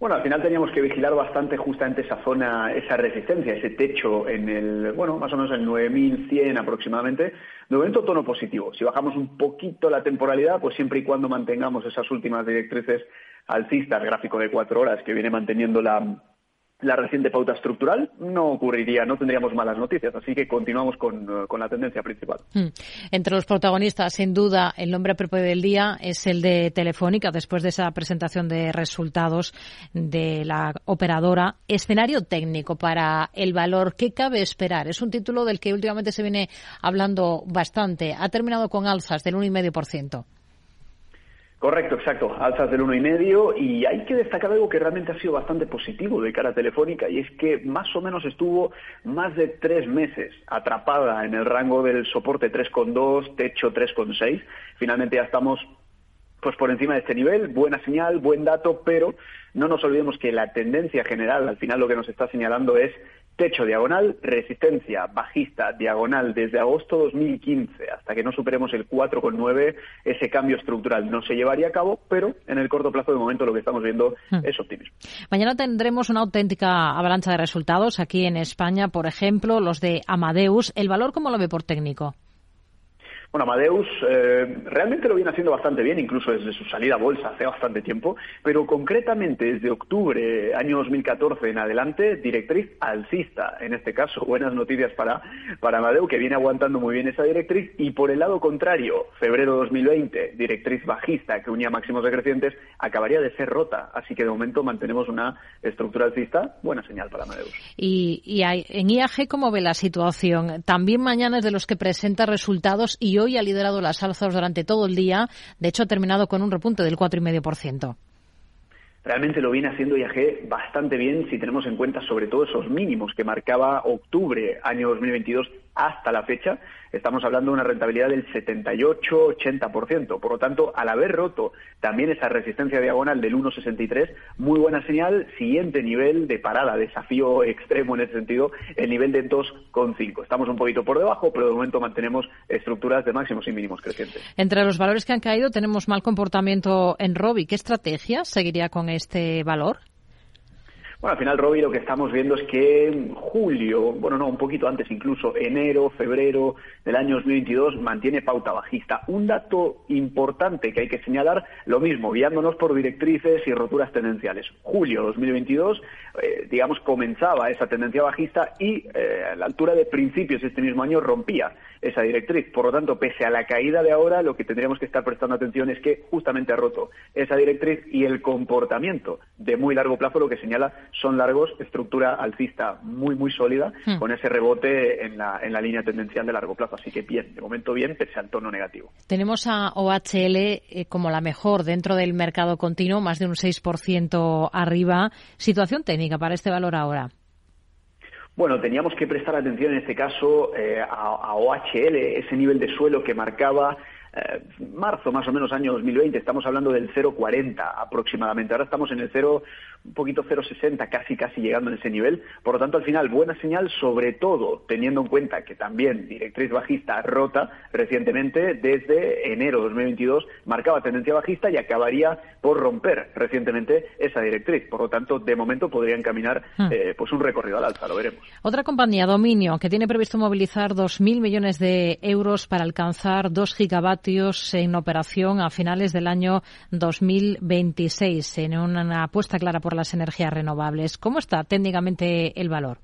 Speaker 18: Bueno, al final teníamos que vigilar bastante justamente esa zona, esa resistencia, ese techo en el, bueno, más o menos en 9.100 aproximadamente. De momento, tono positivo. Si bajamos un poquito la temporalidad, pues siempre y cuando mantengamos esas últimas directrices alcistas, gráfico de cuatro horas que viene manteniendo la, la reciente pauta estructural, no ocurriría, no tendríamos malas noticias. Así que continuamos con, eh, la tendencia principal. Hmm.
Speaker 8: Entre los protagonistas, sin duda, el nombre propio del día es el de Telefónica, después de esa presentación de resultados de la operadora. Escenario técnico para el valor. ¿Qué cabe esperar? Es un título del que últimamente se viene hablando bastante. Ha terminado con alzas del 1,5%.
Speaker 18: Correcto, exacto. Alzas del uno y medio y hay que destacar algo que realmente ha sido bastante positivo de cara Telefónica y es que más o menos estuvo más de tres meses atrapada en el rango del soporte 3,2, techo 3,6. Finalmente ya estamos pues por encima de este nivel, buena señal, buen dato, pero no nos olvidemos que la tendencia general, al final lo que nos está señalando es Techo diagonal, resistencia bajista diagonal desde agosto 2015 hasta que no superemos el 4,9, ese cambio estructural no se llevaría a cabo, pero en el corto plazo de momento lo que estamos viendo hmm. es optimismo.
Speaker 8: Mañana tendremos una auténtica avalancha de resultados aquí en España, por ejemplo, los de Amadeus. ¿El valor cómo lo ve por técnico?
Speaker 18: Bueno, Amadeus eh, realmente lo viene haciendo bastante bien, incluso desde su salida a bolsa hace bastante tiempo, pero concretamente desde octubre año 2014 en adelante, directriz alcista, en este caso, buenas noticias para, para Amadeus, que viene aguantando muy bien esa directriz, y por el lado contrario, febrero 2020, directriz bajista que unía máximos decrecientes, acabaría de ser rota, así que de momento mantenemos una estructura alcista, buena señal para Amadeus.
Speaker 8: Y, y en IAG, ¿cómo ve la situación? También mañana es de los que presenta resultados y hoy ha liderado las alzas durante todo el día. De hecho, ha terminado con un repunte del 4,5%
Speaker 18: realmente lo viene haciendo IAG bastante bien si tenemos en cuenta sobre todo esos mínimos que marcaba octubre año 2022 hasta la fecha, estamos hablando de una rentabilidad del 78-80%. Por lo tanto, al haber roto también esa resistencia diagonal del 1,63, muy buena señal. Siguiente nivel de parada, desafío [laughs] extremo en ese sentido, el nivel de 2,5. Estamos un poquito por debajo, pero de momento mantenemos estructuras de máximos y mínimos crecientes.
Speaker 8: Entre los valores que han caído tenemos mal comportamiento en Robi. ¿Qué estrategia seguiría con este valor?
Speaker 18: Bueno, al final, Robbie, lo que estamos viendo es que en julio, bueno, no, un poquito antes incluso, enero, febrero del año 2022, mantiene pauta bajista. Un dato importante que hay que señalar, lo mismo, guiándonos por directrices y roturas tendenciales. Julio 2022, eh, digamos, comenzaba esa tendencia bajista y eh, a la altura de principios de este mismo año rompía esa directriz. Por lo tanto, pese a la caída de ahora, lo que tendríamos que estar prestando atención es que justamente ha roto esa directriz y el comportamiento de muy largo plazo lo que señala son largos, estructura alcista muy, muy sólida, hmm. con ese rebote en la, en la línea tendencial de largo plazo. Así que bien, de momento bien, pese al tono negativo.
Speaker 8: Tenemos a OHL eh, como la mejor dentro del mercado continuo, más de un 6% arriba. Situación técnica para este valor ahora.
Speaker 18: Bueno, teníamos que prestar atención en este caso eh, a, OHL, ese nivel de suelo que marcaba eh, marzo más o menos año 2020, estamos hablando del 0,40 aproximadamente. Ahora estamos en el 0, un poquito 0,60, casi casi llegando en ese nivel. Por lo tanto, al final, buena señal, sobre todo teniendo en cuenta que también directriz bajista rota recientemente desde enero de 2022, marcaba tendencia bajista y acabaría por romper recientemente esa directriz. Por lo tanto, de momento podrían caminar hmm. eh, pues un recorrido al alza, lo veremos.
Speaker 8: Otra compañía, Dominio, que tiene previsto movilizar 2.000 millones de euros para alcanzar 2 gigavatios en operación a finales del año 2026, en una apuesta clara por las energías renovables. ¿Cómo está técnicamente el valor?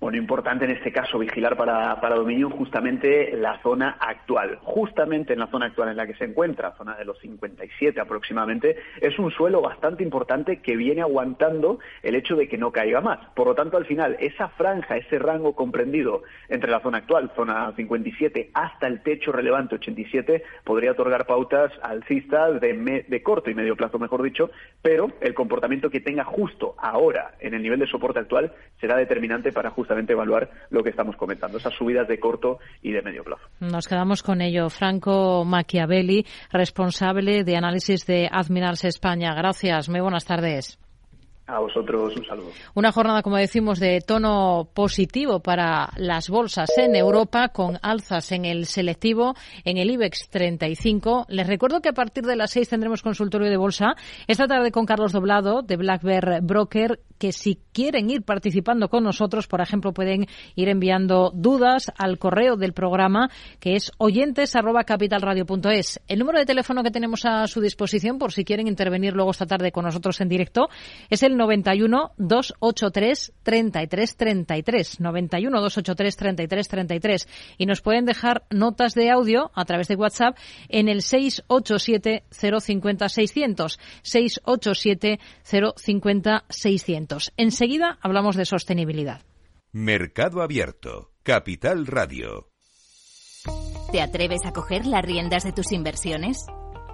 Speaker 18: Bueno, importante en este caso vigilar para, para Dominion justamente la zona actual. Justamente en la zona actual en la que se encuentra, zona de los 57 aproximadamente, es un suelo bastante importante que viene aguantando el hecho de que no caiga más. Por lo tanto, al final, esa franja, ese rango comprendido entre la zona actual, zona 57, hasta el techo relevante 87, podría otorgar pautas alcistas de, de corto y medio plazo, mejor dicho, pero el comportamiento que tenga justo ahora en el nivel de soporte actual será determinante para justamente justamente evaluar lo que estamos comentando, esas subidas de corto y de medio plazo.
Speaker 8: Nos quedamos con ello. Franco Machiavelli, responsable de análisis de Admirals España. Gracias. Muy buenas tardes.
Speaker 18: A vosotros un saludo.
Speaker 8: Una jornada, como decimos, de tono positivo para las bolsas en Europa, con alzas en el selectivo, en el IBEX 35. Les recuerdo que a partir de las seis tendremos consultorio de bolsa. Esta tarde con Carlos Doblado, de Black Bear Broker, que si quieren ir participando con nosotros, por ejemplo, pueden ir enviando dudas al correo del programa, que es oyentes@capitalradio.es. El número de teléfono que tenemos a su disposición, por si quieren intervenir luego esta tarde con nosotros en directo, es el 91 283 33 33. 91 283 33 33. Y nos pueden dejar notas de audio a través de WhatsApp en el 687 050 600. 687 050 600. Enseguida hablamos de sostenibilidad.
Speaker 2: Mercado Abierto. Capital Radio.
Speaker 9: ¿Te atreves a coger las riendas de tus inversiones?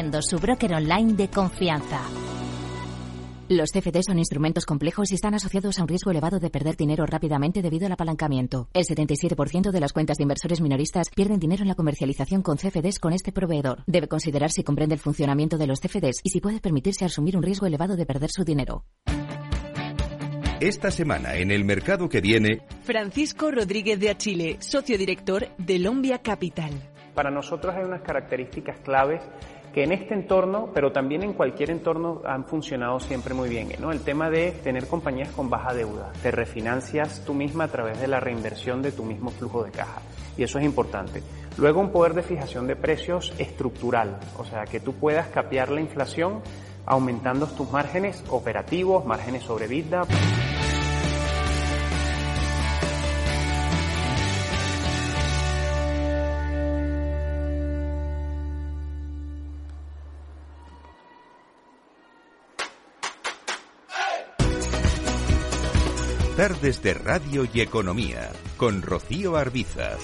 Speaker 9: siendo su broker online de confianza. Los CFD son instrumentos complejos y están asociados a un riesgo elevado de perder dinero rápidamente debido al apalancamiento. El 77% de las cuentas de inversores minoristas pierden dinero en la comercialización con CFDs con este proveedor. Debe considerar si comprende el funcionamiento de los CFDs y si puede permitirse asumir un riesgo elevado de perder su dinero.
Speaker 2: Esta semana en el mercado que viene,
Speaker 10: Francisco Rodríguez de Achille, socio director de Lombia Capital.
Speaker 16: Para nosotros hay unas características claves que en este entorno, pero también en cualquier entorno, han funcionado siempre muy bien. ¿no? El tema de tener compañías con baja deuda. Te refinancias tú misma a través de la reinversión de tu mismo flujo de caja. Y eso es importante. Luego un poder de fijación de precios estructural, o sea, que tú puedas capear la inflación aumentando tus márgenes operativos, márgenes sobre vida.
Speaker 2: Tardes de Radio y Economía, con Rocío Arbizas.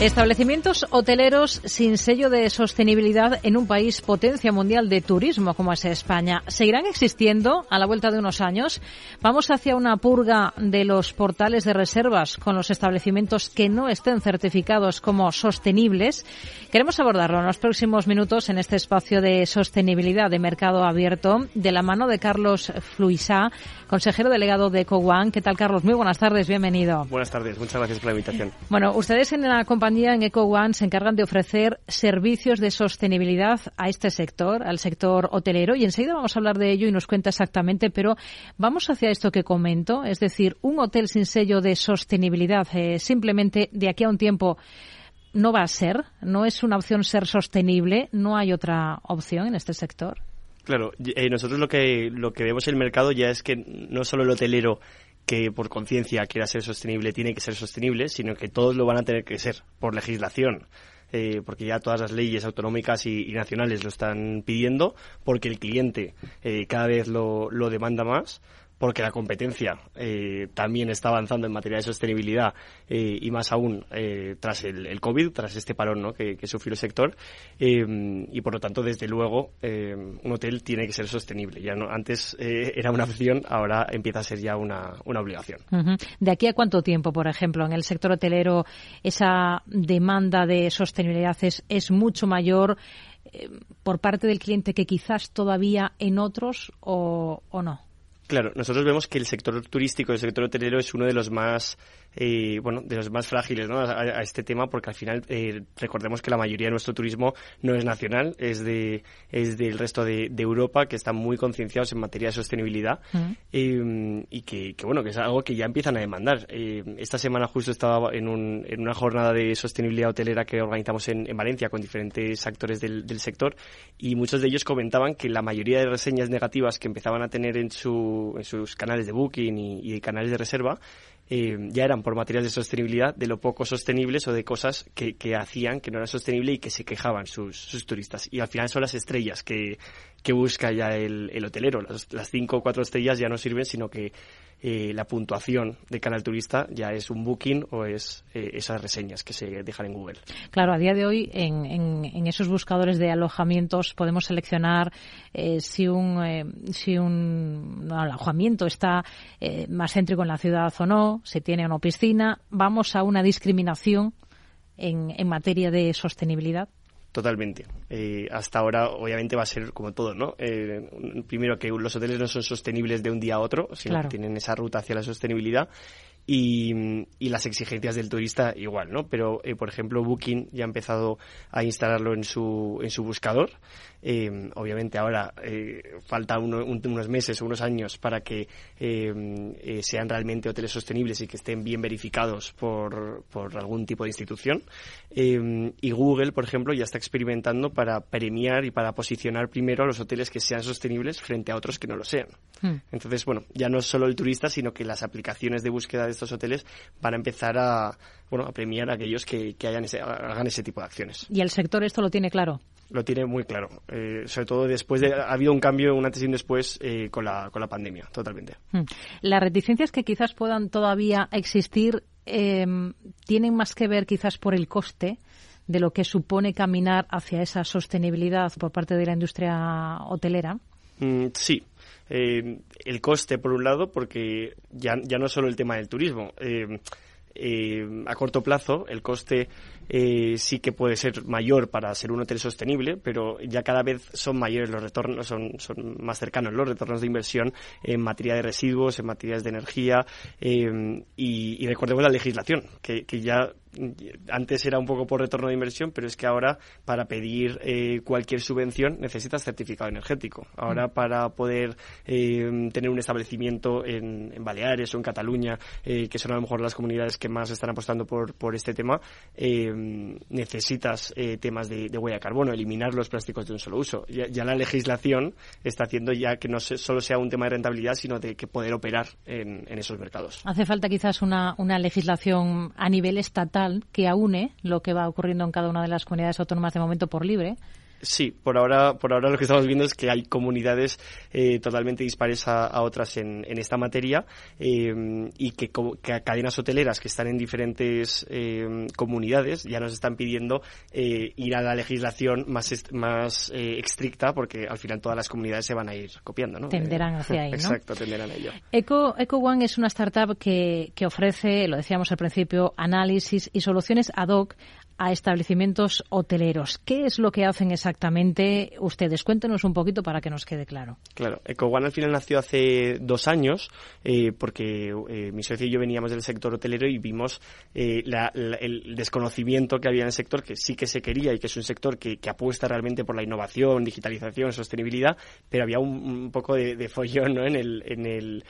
Speaker 8: Establecimientos hoteleros sin sello de sostenibilidad en un país potencia mundial de turismo como es España. ¿Seguirán existiendo a la vuelta de unos años? ¿Vamos hacia una purga de los portales de reservas con los establecimientos que no estén certificados como sostenibles? Queremos abordarlo en los próximos minutos en este espacio de sostenibilidad de mercado abierto de la mano de Carlos Fluisá, consejero delegado de EcoOne. ¿Qué tal, Carlos? Muy buenas tardes, bienvenido.
Speaker 19: Buenas tardes, muchas gracias por la invitación.
Speaker 8: Bueno, ustedes en la compañía en EcoOne se encargan de ofrecer servicios de sostenibilidad a este sector, al sector hotelero, y enseguida vamos a hablar de ello y nos cuenta exactamente, pero vamos hacia esto que comento, es decir, un hotel sin sello de sostenibilidad, eh, simplemente de aquí a un tiempo no va a ser, no es una opción ser sostenible, no hay otra opción en este sector.
Speaker 19: Claro, eh, nosotros lo que, lo que vemos en el mercado ya es que no solo el hotelero que por conciencia quiera ser sostenible tiene que ser sostenible, sino que todos lo van a tener que ser por legislación. Eh, porque ya todas las leyes autonómicas y, nacionales lo están pidiendo, porque el cliente eh, cada vez lo, lo demanda más porque la competencia eh, también está avanzando en materia de sostenibilidad eh, y más aún eh, tras el, COVID, tras este parón ¿no? que, sufrió el sector y por lo tanto desde luego un hotel tiene que ser sostenible. Ya no, antes era una opción, ahora empieza a ser ya una, una obligación.
Speaker 8: ¿De aquí a cuánto tiempo, por ejemplo, en el sector hotelero esa demanda de sostenibilidad es, es mucho mayor? por parte del cliente que quizás todavía en otros o no?
Speaker 19: Claro, nosotros vemos que el sector turístico, el sector hotelero es uno de los más eh, bueno, de los más frágiles ¿no? a, este tema, porque al final eh, recordemos que la mayoría de nuestro turismo no es nacional, es de es del resto de, Europa, que están muy concienciados en materia de sostenibilidad eh, y que, bueno, que es algo que ya empiezan a demandar. esta semana justo estaba en, un, en una jornada de sostenibilidad hotelera que organizamos en, Valencia con diferentes actores del, sector y muchos de ellos comentaban que la mayoría de reseñas negativas que empezaban a tener en, su, en sus canales de booking y, y canales de reserva eh, ya eran por materiales de sostenibilidad de lo poco sostenibles o de cosas que, que hacían que no era sostenible y que se quejaban sus, sus turistas. Y al final son las estrellas que, busca ya el, el hotelero. Las, cinco o cuatro estrellas ya no sirven, sino que eh, la puntuación de canal turista ya es un booking o es eh, esas reseñas que se dejan en Google.
Speaker 8: Claro, a día de hoy en, en, esos buscadores de alojamientos podemos seleccionar eh, si un si un alojamiento está más céntrico en la ciudad o no, si tiene o no piscina. Vamos a una discriminación en, en materia de sostenibilidad.
Speaker 19: Totalmente. Eh, hasta ahora, obviamente, va a ser como todo, ¿no? Eh, primero, que los hoteles no son sostenibles de un día a otro, sino que tienen esa ruta hacia la sostenibilidad. Y, y, las exigencias del turista igual, ¿no? Pero, eh, por ejemplo, Booking ya ha empezado a instalarlo en su, en su buscador eh, obviamente ahora eh, falta unos meses o unos años para que eh, sean realmente hoteles sostenibles y que estén bien verificados por, por algún tipo de institución. y Google, por ejemplo, ya está experimentando para premiar y para posicionar primero a los hoteles que sean sostenibles frente a otros que no lo sean. Hmm. Entonces, bueno, ya no es solo el turista, sino que las aplicaciones de búsqueda de estos hoteles van a empezar a, bueno, a premiar a aquellos que, que hagan ese, hagan ese tipo de acciones.
Speaker 8: ¿Y el sector esto lo tiene claro?
Speaker 19: lo tiene muy claro. Eh, sobre todo después de. Ha habido un cambio, un antes y un después eh, con, la, con la pandemia, totalmente.
Speaker 8: Hmm. Las reticencias que quizás puedan todavía existir em, tienen más que ver quizás por el coste de lo que supone caminar hacia esa sostenibilidad por parte de la industria hotelera.
Speaker 19: Mm, sí. Eh, el coste, por un lado, porque ya, ya no solo el tema del turismo. a corto plazo, el coste eh, sí que puede ser mayor para ser un hotel sostenible, pero ya cada vez son mayores los retornos, son, son más cercanos los retornos de inversión en materia de residuos, en materias de energía eh, y, y, recordemos la legislación, que, que ya antes era un poco por retorno de inversión, pero es que ahora para pedir eh, cualquier subvención necesitas certificado energético. Ahora mm. para poder eh, tener un establecimiento en, en, Baleares o en Cataluña, eh, que son a lo mejor las comunidades que más están apostando por, por este tema, necesitas temas de, huella de carbono, eliminar los plásticos de un solo uso. Ya, la legislación está haciendo ya que no solo sea un tema de rentabilidad, sino de que poder operar en, en esos mercados.
Speaker 8: Hace falta quizás una, una legislación a nivel estatal que aúne lo que va ocurriendo en cada una de las comunidades autónomas de momento por libre
Speaker 19: Sí, por ahora, por ahora lo que estamos viendo es que hay comunidades eh, totalmente dispares a, otras en, esta materia eh, y que, cadenas hoteleras que están en diferentes eh, comunidades ya nos están pidiendo ir a la legislación más, más estricta porque al final todas las comunidades se van a ir copiando. ¿no?
Speaker 8: Tenderán hacia ahí. ¿no?
Speaker 19: Exacto, tenderán a ello.
Speaker 8: Eco, Eco One es una startup que, que ofrece, lo decíamos al principio, análisis y soluciones ad hoc a establecimientos hoteleros. ¿Qué es lo que hacen exactamente ustedes? Cuéntenos un poquito para que nos quede claro.
Speaker 19: Claro, EcoOne al final nació hace dos años eh, porque eh, mi socio y yo veníamos del sector hotelero y vimos eh, el desconocimiento que había en el sector, que sí que se quería y que es un sector que, apuesta realmente por la innovación, digitalización, sostenibilidad, pero había un, poco de, de follón ¿no? en el... En el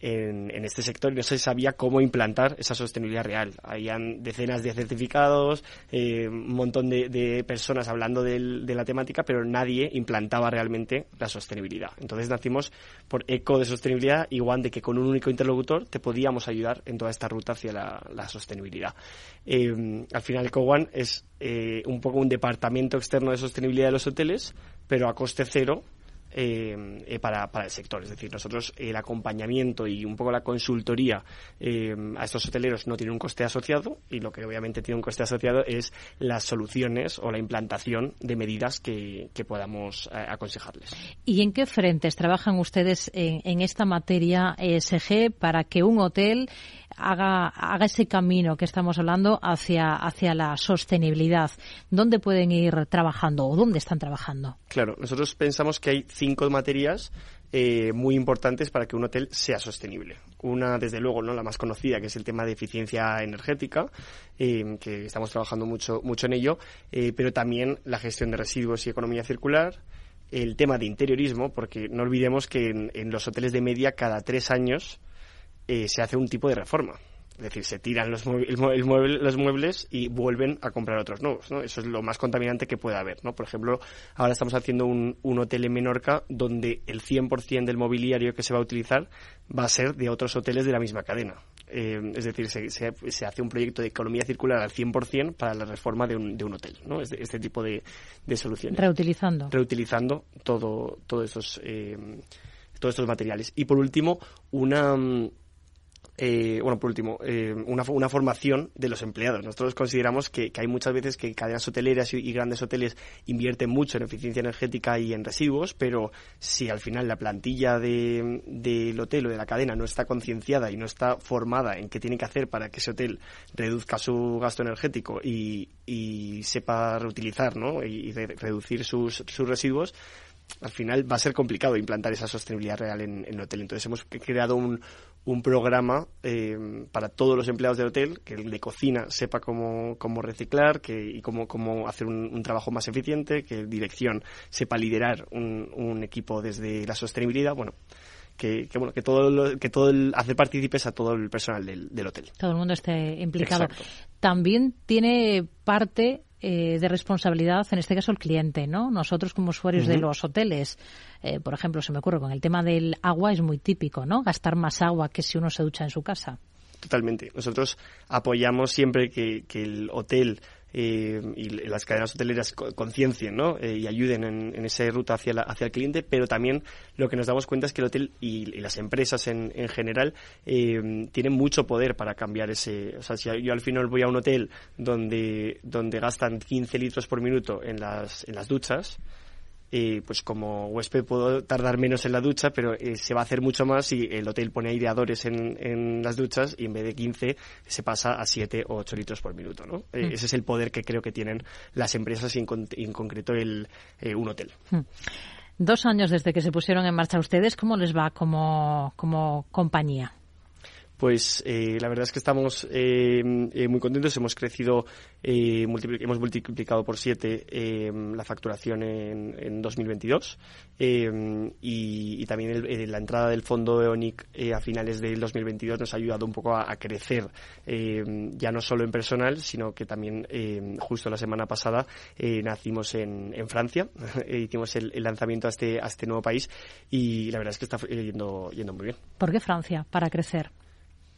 Speaker 19: en, en, este sector y no se sabía cómo implantar esa sostenibilidad real. Habían decenas de certificados, eh, un montón de, de personas hablando de la temática, pero nadie implantaba realmente la sostenibilidad. Entonces nacimos por eco de sostenibilidad, igual de que con un único interlocutor te podíamos ayudar en toda esta ruta hacia la, la sostenibilidad. Eh, al final, EcoOne es eh, un poco un departamento externo de sostenibilidad de los hoteles, pero a coste cero eh, eh, para, para, el sector. Es decir, nosotros el acompañamiento y un poco la consultoría eh, a estos hoteleros no tiene un coste asociado y lo que obviamente tiene un coste asociado es las soluciones o la implantación de medidas que, que podamos aconsejarles.
Speaker 8: ¿Y en qué frentes trabajan ustedes en, en esta materia ESG para que un hotel haga, haga ese camino que estamos hablando hacia, hacia la sostenibilidad. ¿Dónde pueden ir trabajando o dónde están trabajando?
Speaker 19: Claro, nosotros pensamos que hay cinco materias eh, muy importantes para que un hotel sea sostenible. Una, desde luego, no la más conocida, que es el tema de eficiencia energética, eh, que estamos trabajando mucho, mucho en ello, eh, pero también la gestión de residuos y economía circular, el tema de interiorismo, porque no olvidemos que en, los hoteles de media cada tres años se hace un tipo de reforma. Es decir, se tiran los, los muebles y vuelven a comprar otros nuevos, ¿no? Eso es lo más contaminante que puede haber, ¿no? Por ejemplo, ahora estamos haciendo un, hotel en Menorca donde el 100% del mobiliario que se va a utilizar va a ser de otros hoteles de la misma cadena. Eh, es decir, se, hace un proyecto de economía circular al 100% para la reforma de un, de un hotel, ¿no? Este, este tipo de, soluciones.
Speaker 8: Reutilizando.
Speaker 19: Reutilizando todo, todos estos, eh, todos estos materiales. Y por último, una eh, bueno, por último, eh, una, una, formación de los empleados. Nosotros consideramos que, hay muchas veces que cadenas hoteleras y, grandes hoteles invierten mucho en eficiencia energética y en residuos, pero si al final la plantilla del de, hotel o de la cadena no está concienciada y no está formada en qué tiene que hacer para que ese hotel reduzca su gasto energético y, sepa reutilizar ¿no? y, reducir sus, sus residuos, al final va a ser complicado implantar esa sostenibilidad real en, en el hotel. Entonces hemos creado un, un programa eh, para todos los empleados del hotel, que el de cocina sepa cómo, cómo reciclar que, y cómo, cómo hacer un, trabajo más eficiente, que dirección sepa liderar un, un equipo desde la sostenibilidad. Bueno, que, bueno que todo que todo el, hacer partícipes a todo el personal del, del, hotel
Speaker 8: todo el mundo esté implicado también tiene parte eh, de responsabilidad, en este caso el cliente, ¿no? Nosotros como usuarios de los hoteles, eh, por ejemplo, se me ocurre con el tema del agua es muy típico, ¿no? Gastar más agua que si uno se ducha en su casa.
Speaker 19: Totalmente. Nosotros apoyamos siempre que, que el hotel eh, y las cadenas hoteleras conciencien ¿no? Eh, y ayuden en, esa ruta hacia, hacia el cliente, pero también lo que nos damos cuenta es que el hotel y, las empresas en, en general eh, tienen mucho poder para cambiar ese. O sea, si yo al final voy a un hotel donde, donde gastan 15 litros por minuto en las, en las duchas, y pues como huésped puedo tardar menos en la ducha, pero eh, se va a hacer mucho más si el hotel pone aireadores en, en las duchas y en vez de 15 se pasa a 7 o 8 litros por minuto. ¿no? Eh, mm. ese es el poder que creo que tienen las empresas y en, concreto el, eh, un hotel. Mm.
Speaker 8: Dos años desde que se pusieron en marcha ustedes, ¿cómo les va como, como compañía?
Speaker 19: Pues eh, la verdad es que estamos eh, eh, muy contentos. Hemos crecido, hemos multiplicado por siete la facturación en, en 2022 y, también la entrada del fondo EONIC a finales del 2022 nos ha ayudado un poco a, crecer, ya no solo en personal, sino que también justo la semana pasada nacimos en, en Francia, [laughs] hicimos el, lanzamiento a este, a este nuevo país y la verdad es que está yendo muy bien.
Speaker 8: ¿Por qué Francia para crecer?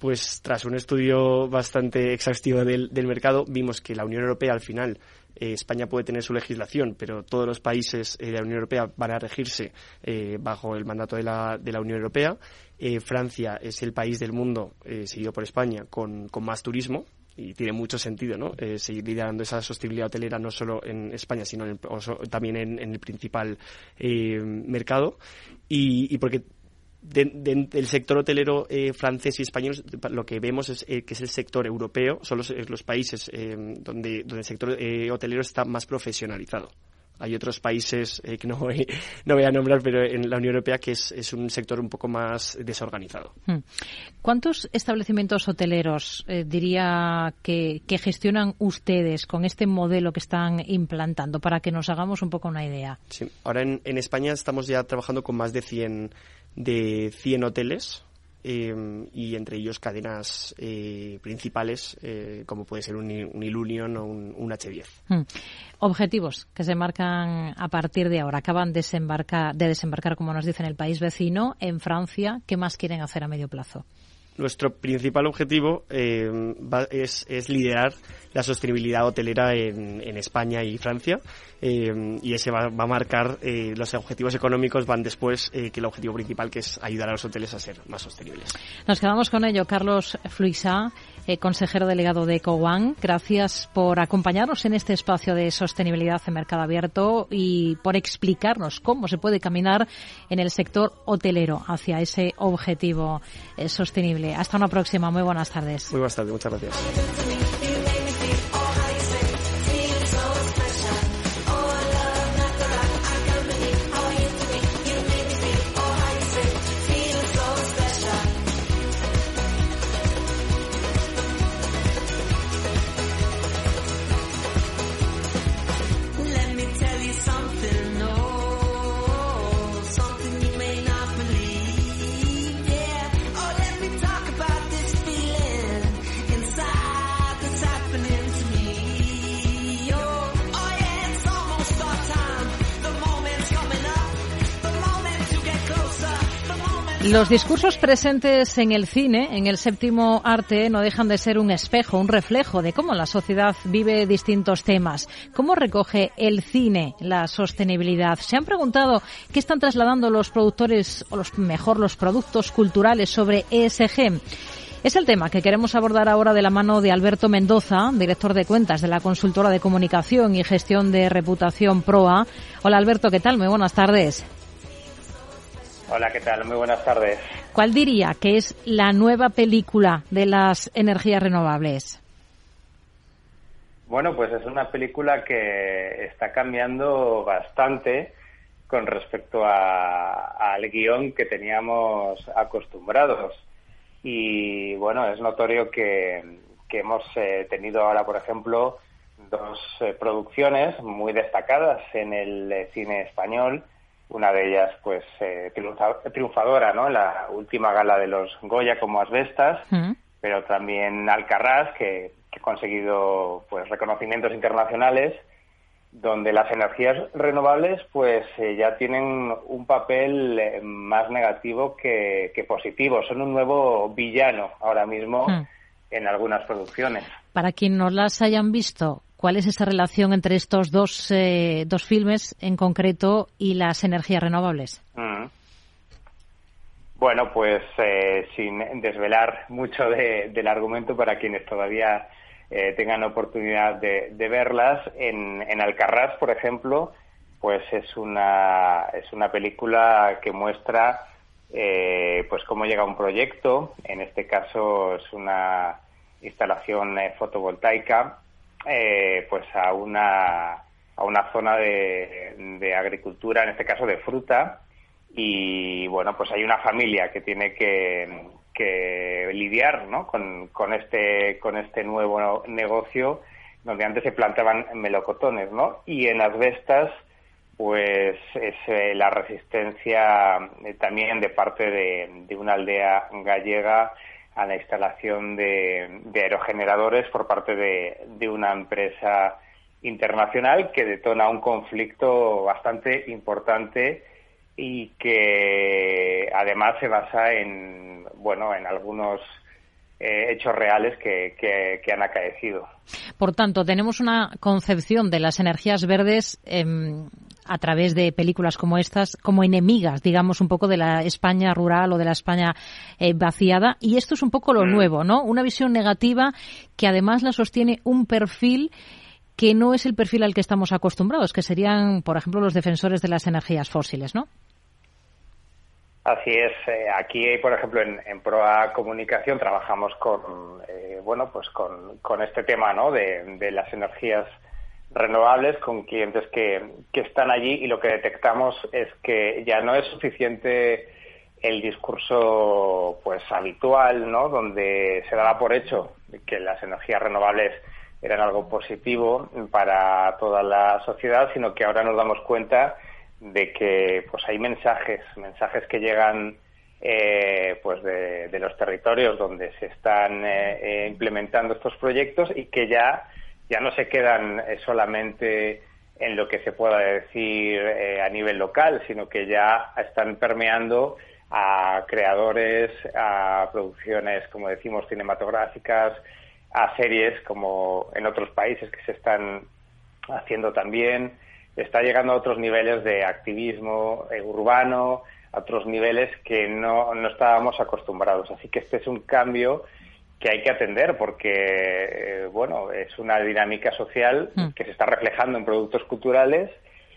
Speaker 19: Pues tras un estudio bastante exhaustivo del, mercado, vimos que la Unión Europea al final eh, España puede tener su legislación, pero todos los países eh, de la Unión Europea van a regirse eh, bajo el mandato de la, de la Unión Europea. Francia es el país del mundo, seguido por España, con, más turismo, y tiene mucho sentido ¿no? seguir liderando esa sostenibilidad hotelera no solo en España sino también en, el principal mercado y, y porque del sector hotelero eh, francés y español lo que vemos es eh, que es el sector europeo, son los, los países eh, donde, donde el sector hotelero está más profesionalizado. Hay otros países que no voy, [laughs] no voy a nombrar, pero en la Unión Europea que es, es un sector un poco más desorganizado. Hmm.
Speaker 8: ¿Cuántos establecimientos hoteleros diría que, que, gestionan ustedes con este modelo que están implantando para que nos hagamos un poco una idea?
Speaker 19: Sí, ahora en, en España estamos ya trabajando con más de 100 de 100 hoteles eh, y entre ellos cadenas eh, principales eh, como puede ser un, un Ilunion o un, H10. Hmm.
Speaker 8: Objetivos que se marcan a partir de ahora. Acaban de desembarcar, de desembarcar, como nos dice, en el país vecino, en Francia. ¿Qué más quieren hacer a medio plazo?
Speaker 19: Nuestro principal objetivo es, es liderar la sostenibilidad hotelera en, España y Francia eh, y ese va, a marcar eh, los objetivos económicos van después eh, que el objetivo principal que es ayudar a los hoteles a ser más sostenibles.
Speaker 8: Nos quedamos con ello, Carlos Fluisá, consejero delegado de EcoOne. Gracias por acompañarnos en este espacio de sostenibilidad en mercado abierto y por explicarnos cómo se puede caminar en el sector hotelero hacia ese objetivo sostenible. Hasta una próxima. Muy buenas tardes.
Speaker 19: Muy buenas tardes. Muchas gracias.
Speaker 8: Los discursos presentes en el cine, en el séptimo arte, no dejan de ser un espejo, un reflejo de cómo la sociedad vive distintos temas. ¿Cómo recoge el cine la sostenibilidad? ¿Se han preguntado qué están trasladando los productores, o los, mejor los productos culturales sobre ESG? Es el tema que queremos abordar ahora de la mano de Alberto Mendoza, director de cuentas de la consultora de comunicación y gestión de reputación PROA. Hola Alberto, ¿qué tal? Muy buenas tardes.
Speaker 20: Hola, ¿qué tal? Muy buenas tardes.
Speaker 8: ¿Cuál diría que es la nueva película de las energías renovables?
Speaker 20: Bueno, pues es una película que está cambiando bastante con respecto al guion que teníamos acostumbrados. Y bueno, es notorio que, hemos eh, tenido ahora, por ejemplo, dos eh, producciones muy destacadas en el eh, cine español una de ellas pues eh, triunfadora no en la última gala de los Goya como Asbestas mm. pero también Alcarrás que, ha conseguido pues reconocimientos internacionales donde las energías renovables pues eh, ya tienen un papel eh, más negativo que, positivo son un nuevo villano ahora mismo mm. en algunas producciones
Speaker 8: para quien no las hayan visto ¿Cuál es esa relación entre estos dos, eh, dos filmes en concreto y las energías renovables? Mm.
Speaker 20: Bueno, pues eh, sin desvelar mucho del argumento para quienes todavía eh, tengan oportunidad de, verlas, en, en Alcarrás, por ejemplo, pues es una, es una película que muestra pues cómo llega un proyecto, en este caso es una instalación fotovoltaica eh, pues a una, a una zona de, de, agricultura, en este caso de fruta, y bueno, pues hay una familia que tiene que, que lidiar ¿no? con, con, este, con este nuevo negocio donde antes se plantaban melocotones, ¿no? Y en asbestas, pues es eh, la resistencia eh, también de parte de una aldea gallega a la instalación de, aerogeneradores por parte de, una empresa internacional que detona un conflicto bastante importante y que además se basa en bueno en algunos eh, hechos reales que, han acaecido.
Speaker 8: Por tanto, tenemos una concepción de las energías verdes em, a través de películas como estas, como enemigas, digamos, un poco de la España rural o de la España eh, vaciada. Y esto es un poco lo mm. nuevo, ¿no? Una visión negativa que además la sostiene un perfil que no es el perfil al que estamos acostumbrados, que serían, por ejemplo, los defensores de las energías fósiles, ¿no?
Speaker 20: Así es. Eh, aquí, por ejemplo, en, Proa Comunicación trabajamos con, eh, bueno, pues con, con, este tema, ¿no? De, de las energías renovables con clientes que, que están allí y lo que detectamos es que ya no es suficiente el discurso pues habitual, ¿no? donde se daba por hecho que las energías renovables eran algo positivo para toda la sociedad, sino que ahora nos damos cuenta de que pues hay mensajes, mensajes que llegan eh, pues de, los territorios donde se están eh, eh, implementando estos proyectos y que ya ya no se quedan eh, solamente en lo que se pueda decir eh, a nivel local, sino que ya están permeando a creadores, a producciones, como decimos, cinematográficas, a series como en otros países que se están haciendo también. Está llegando a otros niveles de activismo eh, urbano, a otros niveles que no, no estábamos acostumbrados. Así que este es un cambio que hay que atender porque, eh, bueno, es una dinámica social mm. que se está reflejando en productos culturales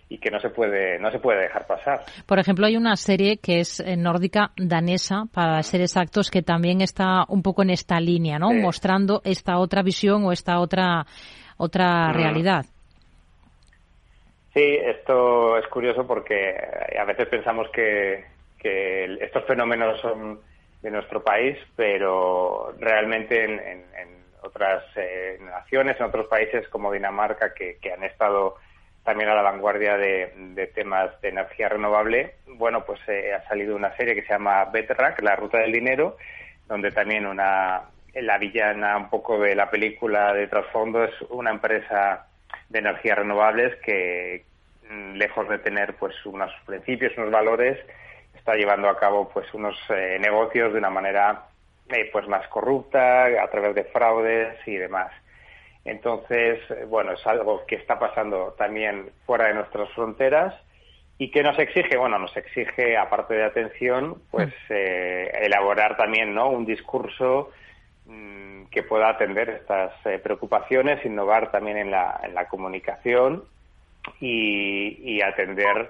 Speaker 20: y que no se puede no se puede dejar pasar.
Speaker 8: Por ejemplo, hay una serie que es eh, nórdica danesa, para ser exactos, que también está un poco en esta línea, ¿no? Mostrando esta otra visión o esta otra otra mm. realidad.
Speaker 20: Sí, esto es curioso porque a veces pensamos que, que estos fenómenos son de nuestro país, pero realmente en, otras eh, naciones, en otros países como Dinamarca, que, han estado también a la vanguardia de, temas de energía renovable, bueno, pues eh, ha salido una serie que se llama Betrack, La Ruta del Dinero, donde también una la villana un poco de la película de trasfondo es una empresa de energías renovables que, mm, lejos de tener pues unos principios, unos valores, está llevando a cabo pues unos eh, negocios de una manera eh, pues más corrupta a través de fraudes y demás. Entonces, eh, bueno, es algo que está pasando también fuera de nuestras fronteras y que nos exige, bueno, nos exige aparte de atención, pues mm. elaborar también, ¿no? Un discurso mm, que pueda atender estas preocupaciones, innovar también en la, en la comunicación y, y atender